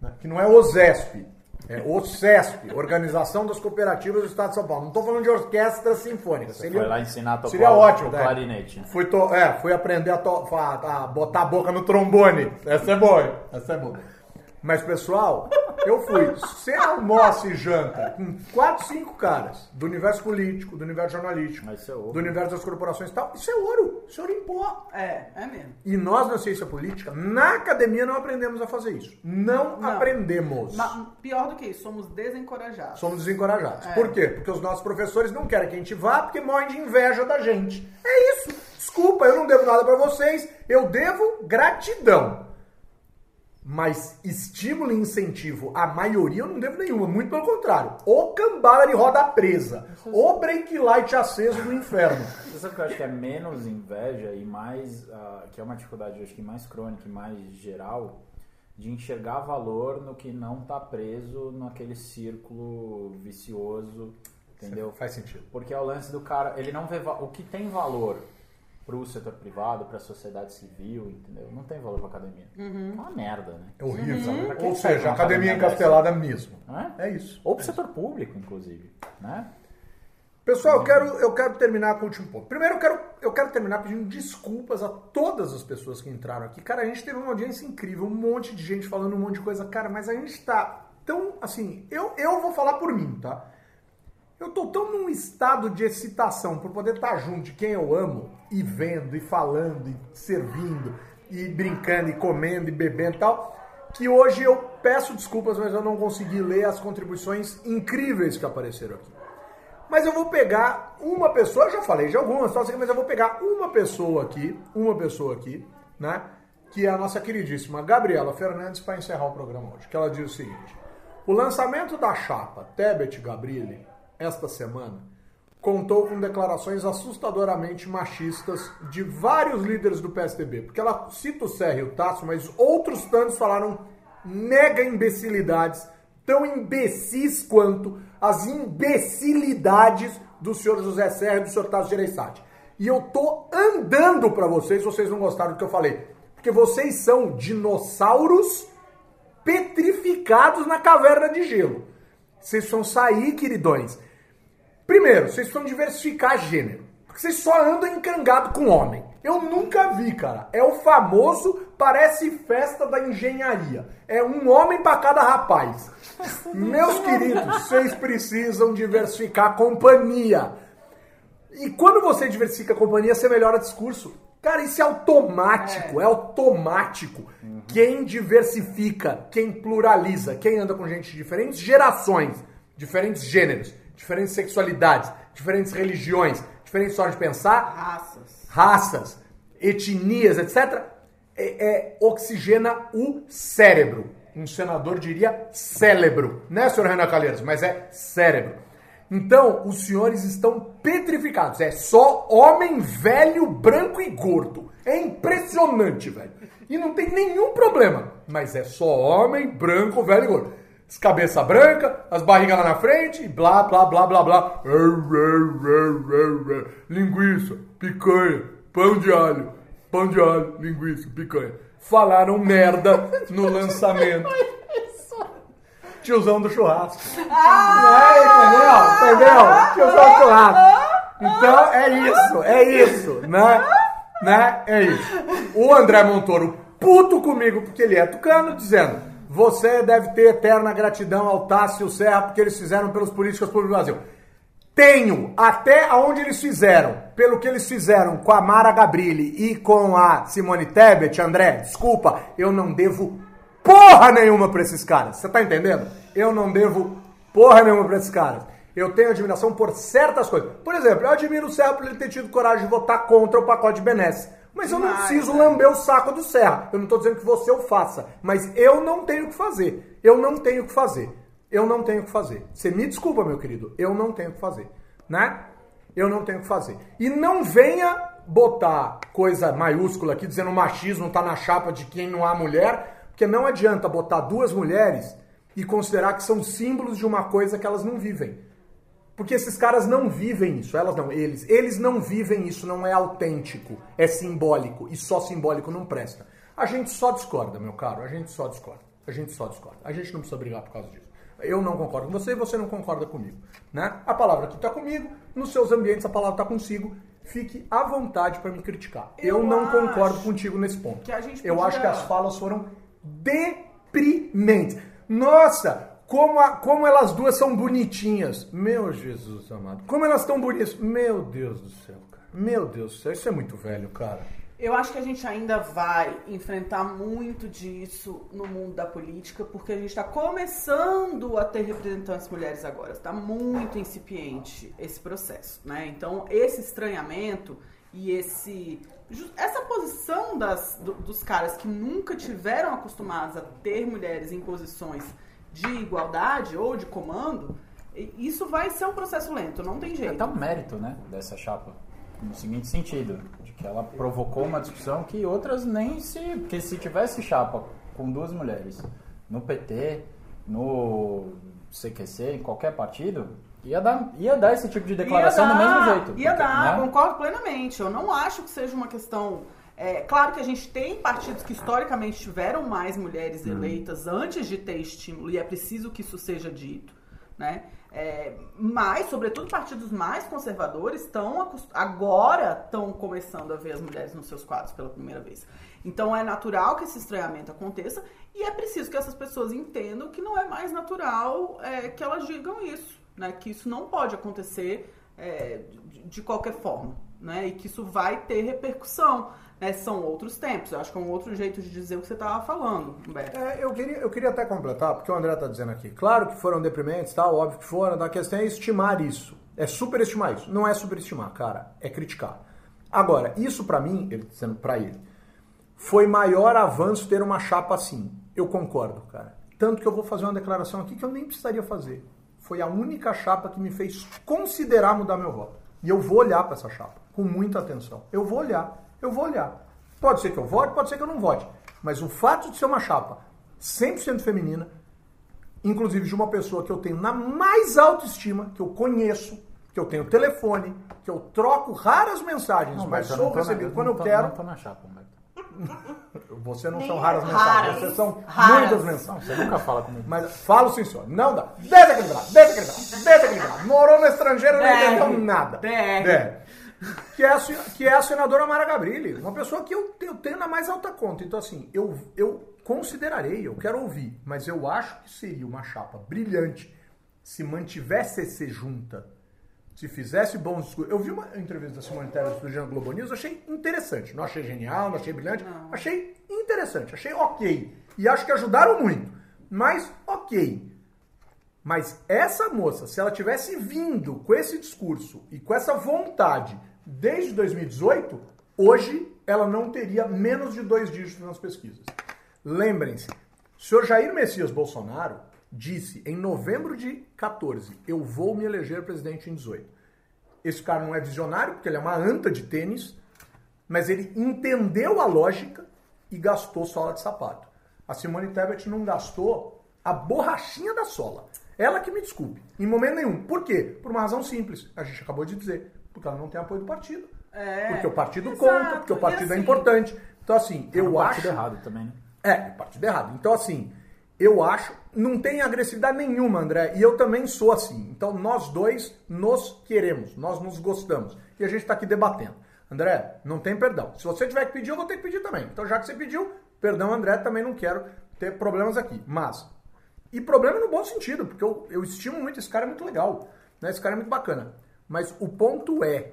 né, que não é OZESP, é OCESP, Organização das Cooperativas do Estado de São Paulo. Não estou falando de orquestra sinfônica. Você foi lá ensinar a tocar seria o- ótimo, o né? clarinete. Fui, to- é, fui aprender a, to- a- a botar a boca no trombone. Essa é boa. Essa é boa. Mas, pessoal, eu fui. Você almoça e janta com quatro, cinco caras do universo político, do universo jornalístico, Mas isso é ouro. do universo das corporações e tal. Isso é ouro. Isso é ouro em pó. É, é mesmo. E nós, na ciência política, na academia, não aprendemos a fazer isso. Não, Não. aprendemos. Mas, pior do que isso, somos desencorajados. Somos desencorajados. É. Por quê? Porque os nossos professores não querem que a gente vá porque morrem de inveja da gente. É isso. Desculpa, eu não devo nada pra vocês. Eu devo gratidão. Mas estímulo e incentivo à maioria eu não devo nenhuma. Muito pelo contrário. O cambada de roda presa. O break light aceso do inferno. Você sabe que eu acho que é menos inveja e mais. ah, que é uma dificuldade, eu acho que mais crônica e mais geral, de enxergar valor no que não tá preso naquele círculo vicioso, entendeu? Faz sentido. Porque é o lance do cara, ele não vê o que tem valor pro setor privado, pra sociedade civil, entendeu? Não tem valor pra academia. É uma merda, né? É horrível. Pra quem Ou seja, a academia encastelada mesmo. Não é? É isso. Ou pro setor público, inclusive, né? Pessoal, eu quero, eu quero terminar com o último ponto. Primeiro, eu quero, eu quero terminar pedindo desculpas a todas as pessoas que entraram aqui. Cara, a gente teve uma audiência incrível, um monte de gente falando um monte de coisa. Cara, mas a gente tá tão, assim, eu, eu vou falar por mim, tá? Eu tô tão num estado de excitação por poder estar junto de quem eu amo, e vendo, e falando, e servindo, e brincando, e comendo, e bebendo e tal, que hoje eu peço desculpas, mas eu não consegui ler as contribuições incríveis que apareceram aqui. Mas eu vou pegar uma pessoa, eu já falei de algumas, mas eu vou pegar uma pessoa aqui, uma pessoa aqui, né? Que é a nossa queridíssima Gabriela Fernandes para encerrar o programa hoje. Que ela diz o seguinte: o lançamento da chapa Tebet Gabrilli esta semana contou com declarações assustadoramente machistas de vários líderes do PSDB. Porque ela cita o Serra e o Tasso, mas outros tantos falaram mega imbecilidades, tão imbecis quanto as imbecilidades do senhor José Serra e do senhor Tasso Gereissati. E eu tô andando para vocês, vocês não gostaram do que eu falei. Porque vocês são dinossauros petrificados na caverna de gelo. Vocês precisam sair, queridões. Primeiro, vocês precisam diversificar gênero. Porque vocês só andam encangado com homem. Eu nunca vi, cara. É o famoso parece festa da engenharia. É um homem para cada rapaz. Meus queridos, vocês precisam diversificar a companhia. E quando você diversifica a companhia, você melhora o discurso. Cara, isso é automático, é, é automático. Uhum. Quem diversifica, quem pluraliza, quem anda com gente de diferentes gerações, diferentes gêneros, diferentes sexualidades, diferentes religiões, diferentes formas de pensar, raças, raças etnias, etc., é, é, oxigena o cérebro. Um senador diria cérebro, né, senhor Renan Calheiros? Mas é cérebro. Então, os senhores estão petrificados. É só homem velho, branco e gordo. É impressionante, velho. E não tem nenhum problema. Mas é só homem, branco, velho e gordo. As cabeça branca, as barrigas lá na frente e blá, blá, blá, blá, blá. Linguiça, picanha, pão de alho, pão de alho, linguiça, picanha. Falaram merda no lançamento tiozão do churrasco. Ah, é, entendeu? Entendeu? Tiozão do churrasco. Então é isso, é isso, né? né? É isso. O André Montoro, puto comigo, porque ele é tucano, dizendo: você deve ter eterna gratidão ao Tássio Serra, porque eles fizeram pelos políticos do Brasil. Tenho, até aonde eles fizeram, pelo que eles fizeram com a Mara Gabrilli e com a Simone Tebet, André, desculpa, eu não devo porra nenhuma pra esses caras. Você tá entendendo? Eu não devo porra nenhuma pra esses caras. Eu tenho admiração por certas coisas. Por exemplo, eu admiro o Serra por ele ter tido coragem de votar contra o pacote de Benesse. Mas eu não preciso né? lamber o saco do Serra. Eu não estou dizendo que você o faça. Mas eu não tenho o que fazer. Eu não tenho o que fazer. Eu não tenho o que fazer. Você me desculpa, meu querido. Eu não tenho o que fazer. Né? Eu não tenho o que fazer. E não venha botar coisa maiúscula aqui dizendo machismo tá na chapa de quem não há mulher porque não adianta botar duas mulheres e considerar que são símbolos de uma coisa que elas não vivem. Porque esses caras não vivem isso, elas não, eles. Eles não vivem isso, não é autêntico, é simbólico. E só simbólico não presta. A gente só discorda, meu caro, a gente só discorda. A gente só discorda. A gente não precisa brigar por causa disso. Eu não concordo com você e você não concorda comigo. Né? A palavra aqui está comigo, nos seus ambientes a palavra está consigo. Fique à vontade para me criticar. Eu, Eu não concordo contigo nesse ponto. Eu podia... acho que as falas foram deprimente. Nossa, como, a, como elas duas são bonitinhas. Meu Jesus amado. Como elas estão bonitas. Meu Deus do céu, cara. Meu Deus do céu. Isso é muito velho, cara. Eu acho que a gente ainda vai enfrentar muito disso no mundo da política, porque a gente está começando a ter representantes mulheres agora. Está muito incipiente esse processo, né? Então, esse estranhamento e esse essa posição das, do, dos caras que nunca tiveram acostumados a ter mulheres em posições de igualdade ou de comando, isso vai ser um processo lento, não tem jeito. É até um mérito, né, dessa chapa, no seguinte sentido, de que ela provocou uma discussão que outras nem se... Porque se tivesse chapa com duas mulheres no PT, no CQC, em qualquer partido, Ia dar, ia dar esse tipo de declaração dar, do mesmo jeito. Ia porque, dar, né? concordo plenamente. Eu não acho que seja uma questão. É, claro que a gente tem partidos que historicamente tiveram mais mulheres hum. eleitas antes de ter estímulo, e é preciso que isso seja dito. Né? É, mas, sobretudo, partidos mais conservadores estão agora estão começando a ver as mulheres nos seus quadros pela primeira vez. Então é natural que esse estranhamento aconteça e é preciso que essas pessoas entendam que não é mais natural é, que elas digam isso né? Que isso não pode acontecer é, de, de qualquer forma, né? E que isso vai ter repercussão. Né? São outros tempos. Eu acho que é um outro jeito de dizer o que você estava falando, Humberto. É, eu, queria, eu queria até completar, porque o André está dizendo aqui. Claro que foram deprimentes, tal, óbvio que foram. A questão é estimar isso. É superestimar isso. Não é superestimar, cara. É criticar. Agora, isso para mim, ele dizendo para ele, foi maior avanço ter uma chapa assim. Eu concordo, cara. Tanto que eu vou fazer uma declaração aqui que eu nem precisaria fazer. Foi a única chapa que me fez considerar mudar meu voto. E eu vou olhar para essa chapa com muita atenção. Eu vou olhar. Eu vou olhar. Pode ser que eu vote, pode ser que eu não vote. Mas o fato de ser uma chapa 100% feminina, inclusive de uma pessoa que eu tenho na mais alta estima, que eu conheço, que eu tenho telefone, que eu troco raras mensagens, Não, mas eu sou na- recebido eu quando não eu tô- quero. Não tô na chapa. Você não Nem são raras raras. mensagens, vocês são Raras. muitas mensagens. Não, você nunca fala comigo. Mas falo sim, senhor. Não dá. Desequilibrado, desequilibrado, desequilibrado. Morou no estrangeiro, não entendeu nada. DR. Que é, a, que é a senadora Mara Gabrilli. Uma pessoa que eu, eu tenho na mais alta conta. Então, assim, eu, eu considerarei, eu quero ouvir, mas eu acho que seria uma chapa brilhante se mantivesse esse junta, se fizesse bons discursos. Eu vi uma entrevista da Simone Tebet do Jean Globo News, achei interessante. Não achei genial, não achei brilhante, Não. achei interessante, achei ok. E acho que ajudaram muito. Mas ok. Mas essa moça, se ela tivesse vindo com esse discurso e com essa vontade desde 2018, hoje ela não teria menos de dois dígitos nas pesquisas. Lembrem-se, o senhor Jair Messias Bolsonaro disse em novembro de 14, eu vou me eleger presidente em 18. Esse cara não é visionário, porque ele é uma anta de tênis, mas ele entendeu a lógica e gastou sola de sapato. A Simone Tebet não gastou a borrachinha da sola. Ela que me desculpe, em momento nenhum. Por quê? Por uma razão simples. A gente acabou de dizer. Porque ela não tem apoio do partido. É, porque o partido exato. conta, porque o partido é assim, importante. Então, assim, É um eu partido acho. errado também, né? É, o partido errado. Então, assim, eu acho. Não tem agressividade nenhuma, André. E eu também sou assim. Então, nós dois nos queremos, nós nos gostamos. E a gente está aqui debatendo. André, não tem perdão. Se você tiver que pedir, eu vou ter que pedir também. Então, já que você pediu, perdão, André, também não quero ter problemas aqui. Mas. E problema no bom sentido, porque eu, eu estimo muito, esse cara é muito legal. Né? Esse cara é muito bacana. Mas o ponto é.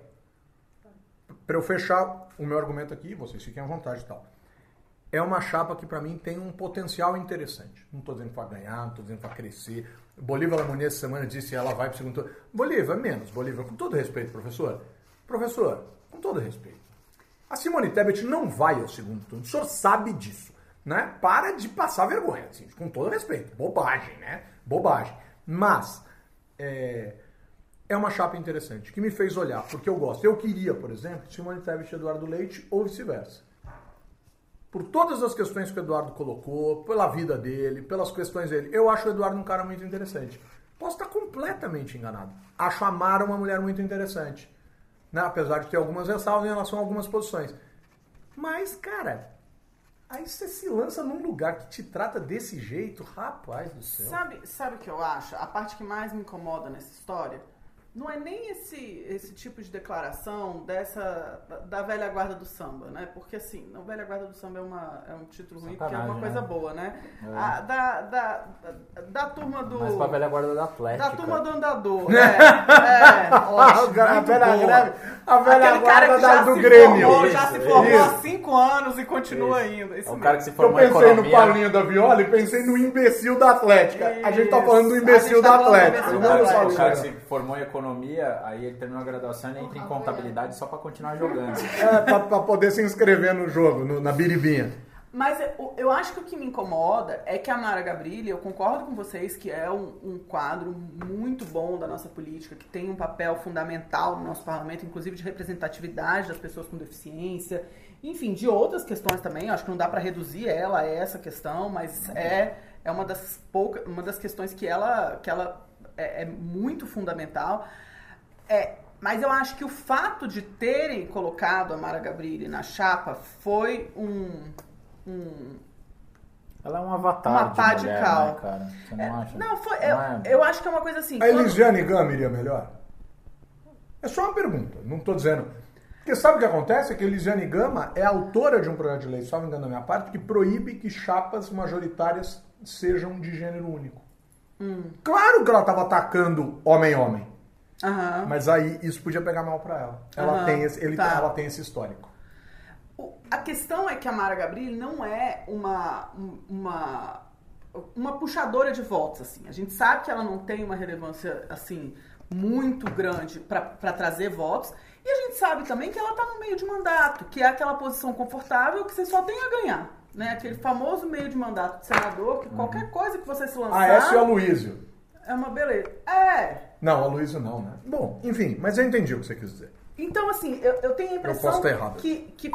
Para eu fechar o meu argumento aqui, vocês fiquem à vontade e tal é uma chapa que para mim tem um potencial interessante. Não estou dizendo vai ganhar, não estou dizendo vai crescer. Bolívar Lamonia essa semana disse que ela vai para o segundo turno. Bolívar, menos. Bolívar, com todo respeito, professor. Professor, com todo respeito. A Simone Tebet não vai ao segundo turno. O senhor sabe disso. Né? Para de passar vergonha, assim, com todo respeito. Bobagem, né? Bobagem. Mas é, é uma chapa interessante, que me fez olhar, porque eu gosto. Eu queria, por exemplo, Simone Tebet e Eduardo Leite, ou vice-versa por todas as questões que o Eduardo colocou, pela vida dele, pelas questões dele. Eu acho o Eduardo um cara muito interessante. Posso estar completamente enganado. Acho a Mara uma mulher muito interessante. Né? Apesar de ter algumas ressalvas em relação a algumas posições. Mas, cara, aí você se lança num lugar que te trata desse jeito, rapaz do céu. Sabe, sabe o que eu acho? A parte que mais me incomoda nessa história não é nem esse, esse tipo de declaração dessa da, da velha guarda do samba, né? Porque assim, a velha guarda do samba é, uma, é um título ruim, porque é uma coisa né? boa, né? É. A- da, da, da, da turma do. Mas pra velha guarda da da Atlética. turma do andador. É, é, ótimo, a velha a velha Aquele cara guarda que da, já do se Grêmio. Formou, já se Isso, formou há isso. cinco anos e continua ainda. Isso É o mesmo. cara que se Eu formou em pensei no economia. Paulinho da Viola e pensei no imbecil da Atlética. A gente tá falando do Isso. imbecil A gente da tá falando do Atlética. da do O cara, Atlética. o cara Paulinho. que se formou em economia, aí ele terminou a graduação e entra em contabilidade só pra continuar jogando. É, pra, pra poder se inscrever no jogo, no- na biribinha. Mas eu, eu acho que o que me incomoda é que a Mara Gabrilli, eu concordo com vocês que é um, um quadro muito bom da nossa política, que tem um papel fundamental no nosso parlamento, inclusive de representatividade das pessoas com deficiência, enfim, de outras questões também. Acho que não dá para reduzir ela a essa questão, mas é, é uma das poucas, uma das questões que ela, que ela é, é muito fundamental. É, mas eu acho que o fato de terem colocado a Mara Gabrilli na chapa foi um, um Ela é um avatar Uma de pá de mulher, cal. né, cara? Você não acha? Não, foi, Não eu, é? eu acho que é uma coisa assim. A quando- Elisiane Gama iria melhor? É só uma pergunta, não tô dizendo. Porque sabe o que acontece? É que a Elisiane Gama é autora de um projeto de lei, salvo engano da minha parte, que proíbe que chapas majoritárias sejam de gênero único. Claro que ela tava atacando homem-homem. Aham. Mas aí isso podia pegar mal pra ela. Ela, Aham, tem, esse, ele, tá. ela tem esse histórico. A questão é que a Mara Gabrilli não é uma, uma, uma puxadora de votos, assim. A gente sabe que ela não tem uma relevância, assim, muito grande para trazer votos. E a gente sabe também que ela está no meio de mandato, que é aquela posição confortável que você só tem a ganhar. Né? Aquele famoso meio de mandato de senador, que qualquer coisa que você se lançar Aécio e Aloysio. é uma beleza. É, Não, Aloysio não, né? Bom, enfim, mas eu entendi o que você quis dizer. Então, assim, eu, eu tenho a impressão errado. que, que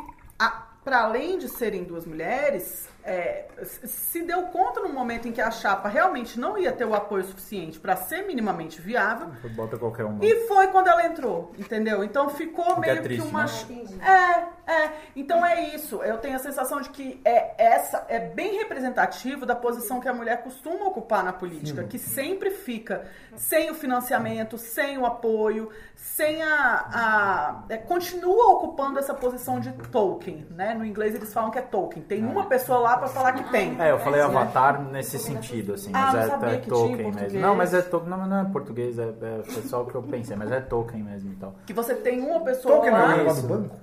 para além de serem duas mulheres, é, se deu conta no momento em que a chapa realmente não ia ter o apoio suficiente para ser minimamente viável. Bota qualquer uma. E foi quando ela entrou, entendeu? Então ficou é meio triste, que uma. né? É, é. Então é isso. Eu tenho a sensação de que é essa é bem representativo da posição que a mulher costuma ocupar na política, que sempre fica sem o financiamento, sem o apoio, sem a. a- é, continua ocupando essa posição de token, né? No inglês eles falam que é token. Tem uma pessoa lá pra falar que tem. É, eu falei avatar nesse sentido, assim, Ah, mas é, sabia é que Tolkien mesmo. Não, mas é Tolkien, não, não é português, é, é, foi só o que eu pensei, mas é Tolkien mesmo então. Que você tem uma pessoa é o lá. negócio Isso. do banco?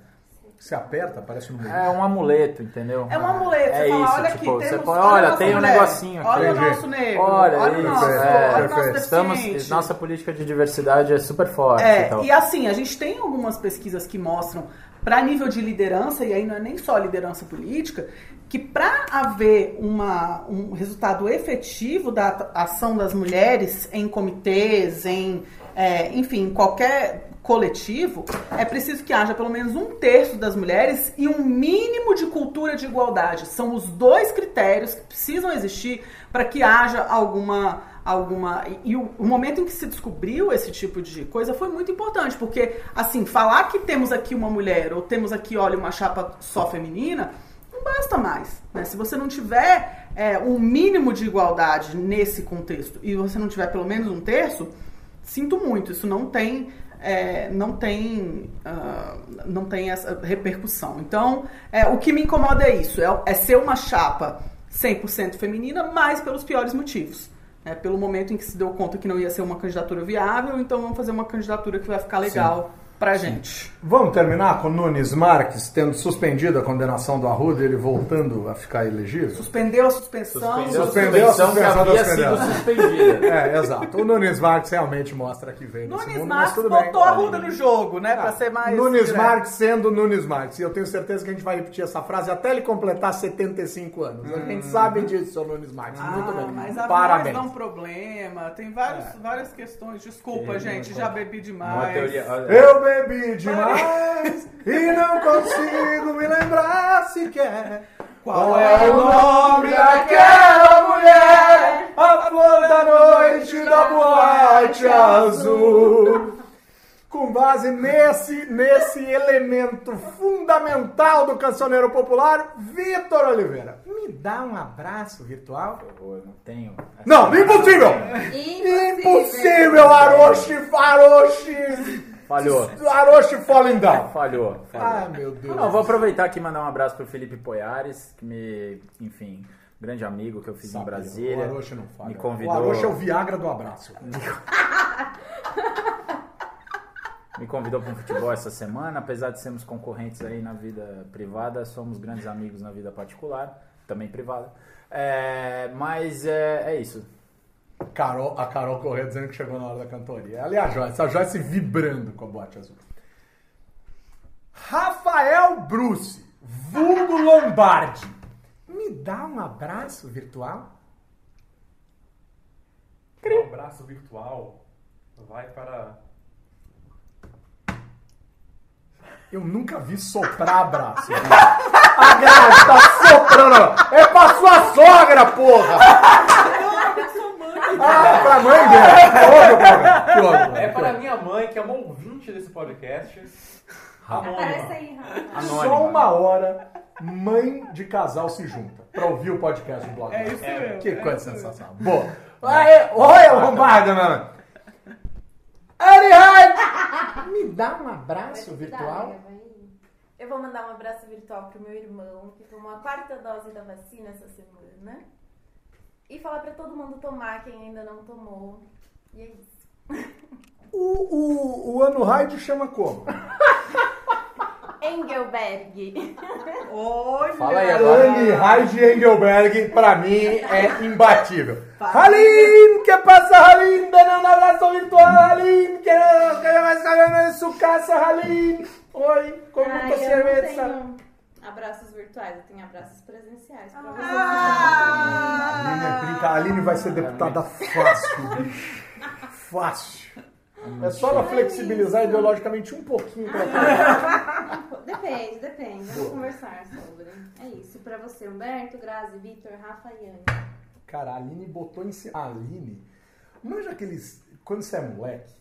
Você aperta, aparece no meio. É um amuleto, entendeu? É um amuleto. Você É fala, isso, olha tipo, aqui, você temos, olha, tem um mulher, negocinho aqui. Olha o nosso negro. Olha, olha isso, nosso, é, olha nosso perfeito. Estamos, nossa política de diversidade é super forte e É, tal. e assim, a gente tem algumas pesquisas que mostram, para nível de liderança, e aí não é nem só liderança política, que para haver uma, um resultado efetivo da ação das mulheres em comitês, em, é, enfim, qualquer coletivo, é preciso que haja pelo menos um terço das mulheres e um mínimo de cultura de igualdade. São os dois critérios que precisam existir para que haja alguma alguma e, o, o momento em que se descobriu esse tipo de coisa foi muito importante porque assim falar que temos aqui uma mulher ou temos aqui olha uma chapa só feminina não basta mais né? se você não tiver é, um mínimo de igualdade nesse contexto e você não tiver pelo menos um terço sinto muito isso não tem é, não tem ah, não tem essa repercussão. Então é, o que me incomoda é isso é, é ser uma chapa 100% feminina mas pelos piores motivos é, pelo momento em que se deu conta que não ia ser uma candidatura viável, então vamos fazer uma candidatura que vai ficar legal pra gente. Vamos terminar com Nunes Marques tendo suspendido a condenação do Arruda e ele voltando a ficar elegível? Suspendeu a suspensão. Suspendeu a Suspendeu a suspensão que havia sido suspendida. É, exato. O Nunes Marques realmente mostra que veio desse Nunes mundo, mas Marques tudo bem. botou a Ruda no jogo, né? Pra ser mais. Nunes direto. Marques sendo Nunes Marques. E eu tenho certeza que a gente vai repetir essa frase até ele completar 75 anos. A gente sabe disso, seu Nunes Marques. Muito Ah, bem. mas a voz Parabéns. dá um problema. Tem vários, várias questões. Desculpa, Ele gente, já bebi demais. teoria, olha, Eu bebi demais e não consigo me lembrar sequer. Qual é o nome daquela mulher? A flor da noite da boate azul. Com base nesse, nesse elemento fundamental do cancioneiro popular, Vitor Oliveira. Me dá um abraço virtual? eu não tenho. Não, impossível! Impossível, Aroshi, Aroshi, Falhou. Aroshi falling down. Falhou. falhou. Ai, meu Deus. Não, vou aproveitar aqui e mandar um abraço pro Felipe Poiares, que me, enfim, grande amigo que eu fiz em Sabia, Brasília. O Aroshi não fala. Me convidou. O Aroshi é o Viagra do abraço. Me convidou para um futebol essa semana, apesar de sermos concorrentes aí na vida privada, somos grandes amigos na vida particular, também privada. É, mas é, é isso. Carol, a Carol Corrêa dizendo que chegou na hora da cantoria. Ela e a Joyce. A Joyce vibrando com a boate azul. Rafael Bruce, vulgo Lombardi. Me dá um abraço virtual? Um abraço virtual vai para. Eu nunca vi soprar abraço. a Grazi tá soprando. É pra sua sogra, porra! Ah, pra mãe dela. É para minha mãe, que é uma ouvinte desse podcast. Aparece aí, Rafa. Só uma hora, mãe de casal se junta pra ouvir o podcast do blog. É isso mesmo. Que é coisa sensacional. Boa. Aê, olha, Lombardo, mano. Ariane! Me dá um abraço virtual? Eu vou mandar um abraço virtual pro meu irmão, que tomou a quarta dose da vacina essa semana. E falar pra todo mundo tomar quem ainda não tomou. E é isso. O, o, o ano Hyde chama como? Engelberg. Olha! Fala aí agora. Anne Hyde Engelberg, pra mim, é imbatível. Halim, que passa, Halim? Dando um abraço virtual, Halim. Que que mais sabendo de sua casa, Halim? Oi, como Ai, tá eu não cerveja? tenho abraços virtuais, eu tenho abraços presenciais pra vocês. Ah! É brinca, a Aline vai ser deputada fácil, bicho. Fácil. É só ela flexibilizar ideologicamente um pouquinho pra. Depende, depende. Vamos conversar sobre. É isso. Pra você, Humberto, Grazi, Vitor, Rafa e Anne. Cara, a Aline botou em cima. A Aline, manja aqueles. Quando você é moleque,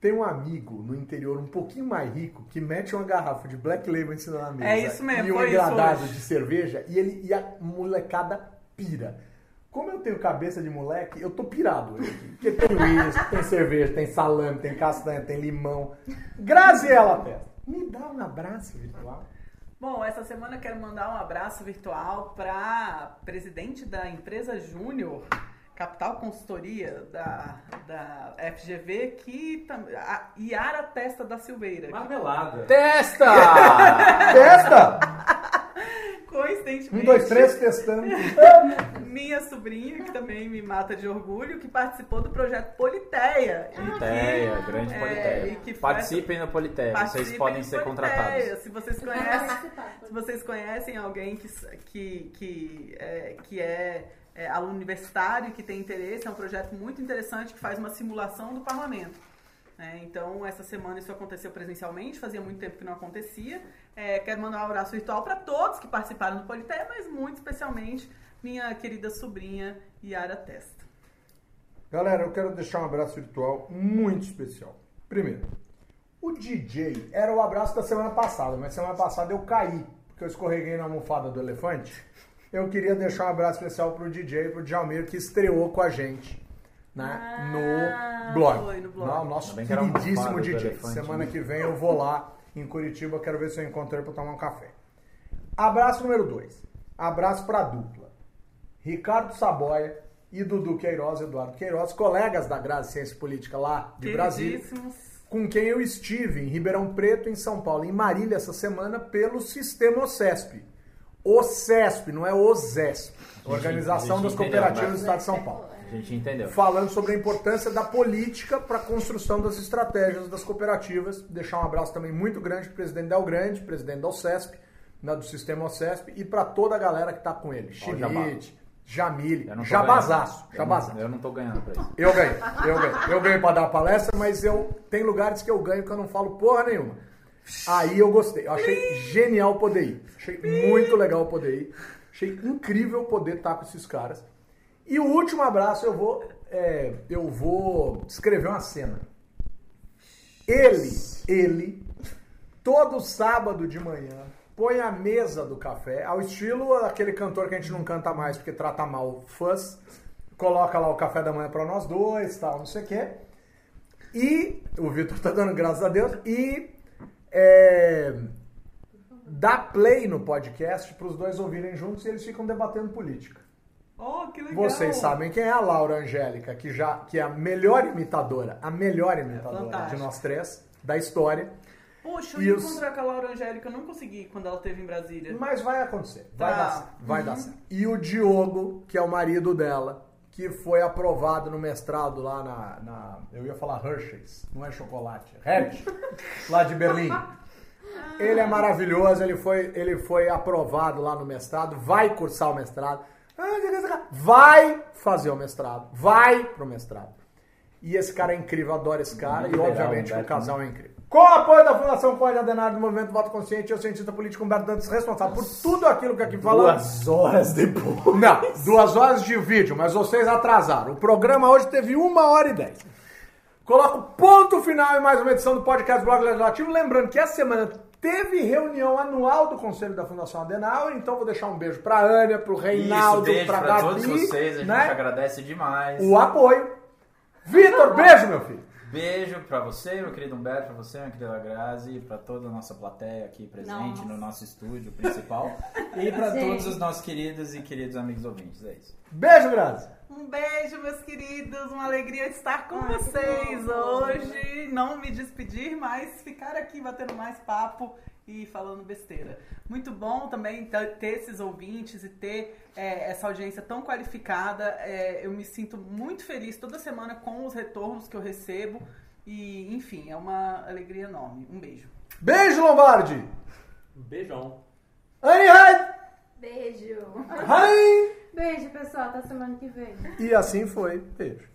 tem um amigo no interior um pouquinho mais rico que mete uma garrafa de Black Label em cima da mesa. É isso mesmo, E um engradado de cerveja e, ele, e a molecada pira. Como eu tenho cabeça de moleque, eu tô pirado hoje. Porque tem uísque, tem cerveja, tem salame, tem castanha, tem limão. Graziela Testa, me dá um abraço virtual. Bom, essa semana eu quero mandar um abraço virtual para presidente da empresa Júnior, Capital Consultoria da, da FGV, que a Yara Testa da Silveira. que Marmelada. Testa! Testa! coincidentemente, Um, dois, três, testando. minha sobrinha, que também me mata de orgulho, que participou do projeto Politeia. Politeia, que- grande é, Politeia. e que Participem no Politeia, vocês participem podem do ser Politeia. contratados. Se vocês conhecem. Se vocês conhecem alguém que, que, que, é, que é, é aluno universitário que tem interesse, é um projeto muito interessante que faz uma simulação do parlamento. É, então, essa semana isso aconteceu presencialmente, fazia muito tempo que não acontecia. É, quero mandar um abraço virtual para todos que participaram do Politeia, mas muito especialmente minha querida sobrinha Yara Testa. Galera, eu quero deixar um abraço virtual muito especial. Primeiro, o DJ era o abraço da semana passada, mas semana passada eu caí, porque eu escorreguei na almofada do elefante. Eu queria deixar um abraço especial pro DJ, pro Djalmir, que estreou com a gente né, Ah, no blog. foi no blog. Não, nosso uma queridíssimo DJ. Semana né? que vem eu vou lá em Curitiba, quero ver se eu encontro ele pra tomar um café. Abraço número 2. Abraço pra dupla. Ricardo Saboia e Dudu Queiroz, Eduardo Queiroz, colegas da Graça Ciência Política lá de Brasília, com quem eu estive em Ribeirão Preto, em São Paulo, em Marília essa semana, pelo sistema OCESP. OCESP, não é OZESP. Organização a gente das entendeu, Cooperativas do? Estado de São Paulo A gente entendeu. falando sobre a importância da política para a construção das estratégias das cooperativas. Deixar um abraço também muito grande para o presidente Del Grande, presidente da OCESP, né, do sistema OCESP, e para toda a galera que está com ele. O. Schmidt, Jamile, Jabazaço. Eu Jabazaço. não- Eu não tô ganhando pra isso. Eu ganho, eu ganho. Eu ganho para dar palestra, mas eu tem lugares que eu ganho que eu não falo porra nenhuma. Aí eu gostei. Eu achei genial poder ir. Achei muito legal poder ir. Achei incrível poder estar com esses caras. E o último abraço eu vou é, eu vou escrever uma cena. Ele, ele, todo sábado de manhã, põe a mesa do café, ao estilo aquele cantor que a gente não canta mais porque trata mal fãs, coloca lá o café da manhã para nós dois, tal, não sei o quê. E o Vitor tá dando graças a Deus e é, dá play no podcast para os dois ouvirem juntos e eles ficam debatendo política. Oh, que legal! Vocês sabem quem é a Laura Angélica, que já que é a melhor imitadora, a melhor imitadora Fantástico. de nós três da história. Poxa, eu ia os- encontrar com a Laura Angélica, eu não consegui quando ela esteve em Brasília. Mas vai acontecer, vai Tá. dar certo, vai dar certo. E o Diogo, que é o marido dela, que foi aprovado no mestrado lá na, na- eu ia falar Hershey's, não é chocolate, Hershey, lá de Berlim. Ele é maravilhoso, ele foi, ele foi aprovado lá no mestrado, vai cursar o mestrado, vai fazer o mestrado, vai pro mestrado. E esse cara é incrível, adoro esse cara, e obviamente o casal é incrível. Com o apoio da Fundação Código Adenauer do Movimento Voto Consciente, eu, cientista político Humberto Dantas, responsável por tudo aquilo que aqui falamos. Duas horas depois. Não, duas horas de vídeo, mas vocês atrasaram. O programa hoje teve uma hora e dez. Coloco ponto final em mais uma edição do podcast Blog Legislativo. Lembrando que essa semana teve reunião anual do Conselho da Fundação Adenauer, então vou deixar um beijo pra Ania, pro Reinaldo, Isso, beijo pra pra Gabi. todos vocês, a gente né? agradece demais. O apoio. Vitor, beijo, meu filho. Beijo pra você, meu querido Humberto, pra você, minha querida Grazi, pra toda a nossa plateia aqui presente Nossa. no nosso estúdio principal e pra Gente. todos os nossos queridos e queridos amigos ouvintes. É isso. Beijo, Grazi. Um beijo, meus queridos. Uma alegria estar com Ai, vocês hoje. Não me despedir, mas ficar aqui batendo mais papo e falando besteira. Muito bom também ter esses ouvintes e ter é, essa audiência tão qualificada. É, eu me sinto muito feliz toda semana com os retornos que eu recebo. E, enfim, é uma alegria enorme. Um beijo. Beijo, Lombardi. Beijão. Anne Hyde. Beijo. Hi. Beijo, pessoal. Até semana que vem. E assim foi. Beijo.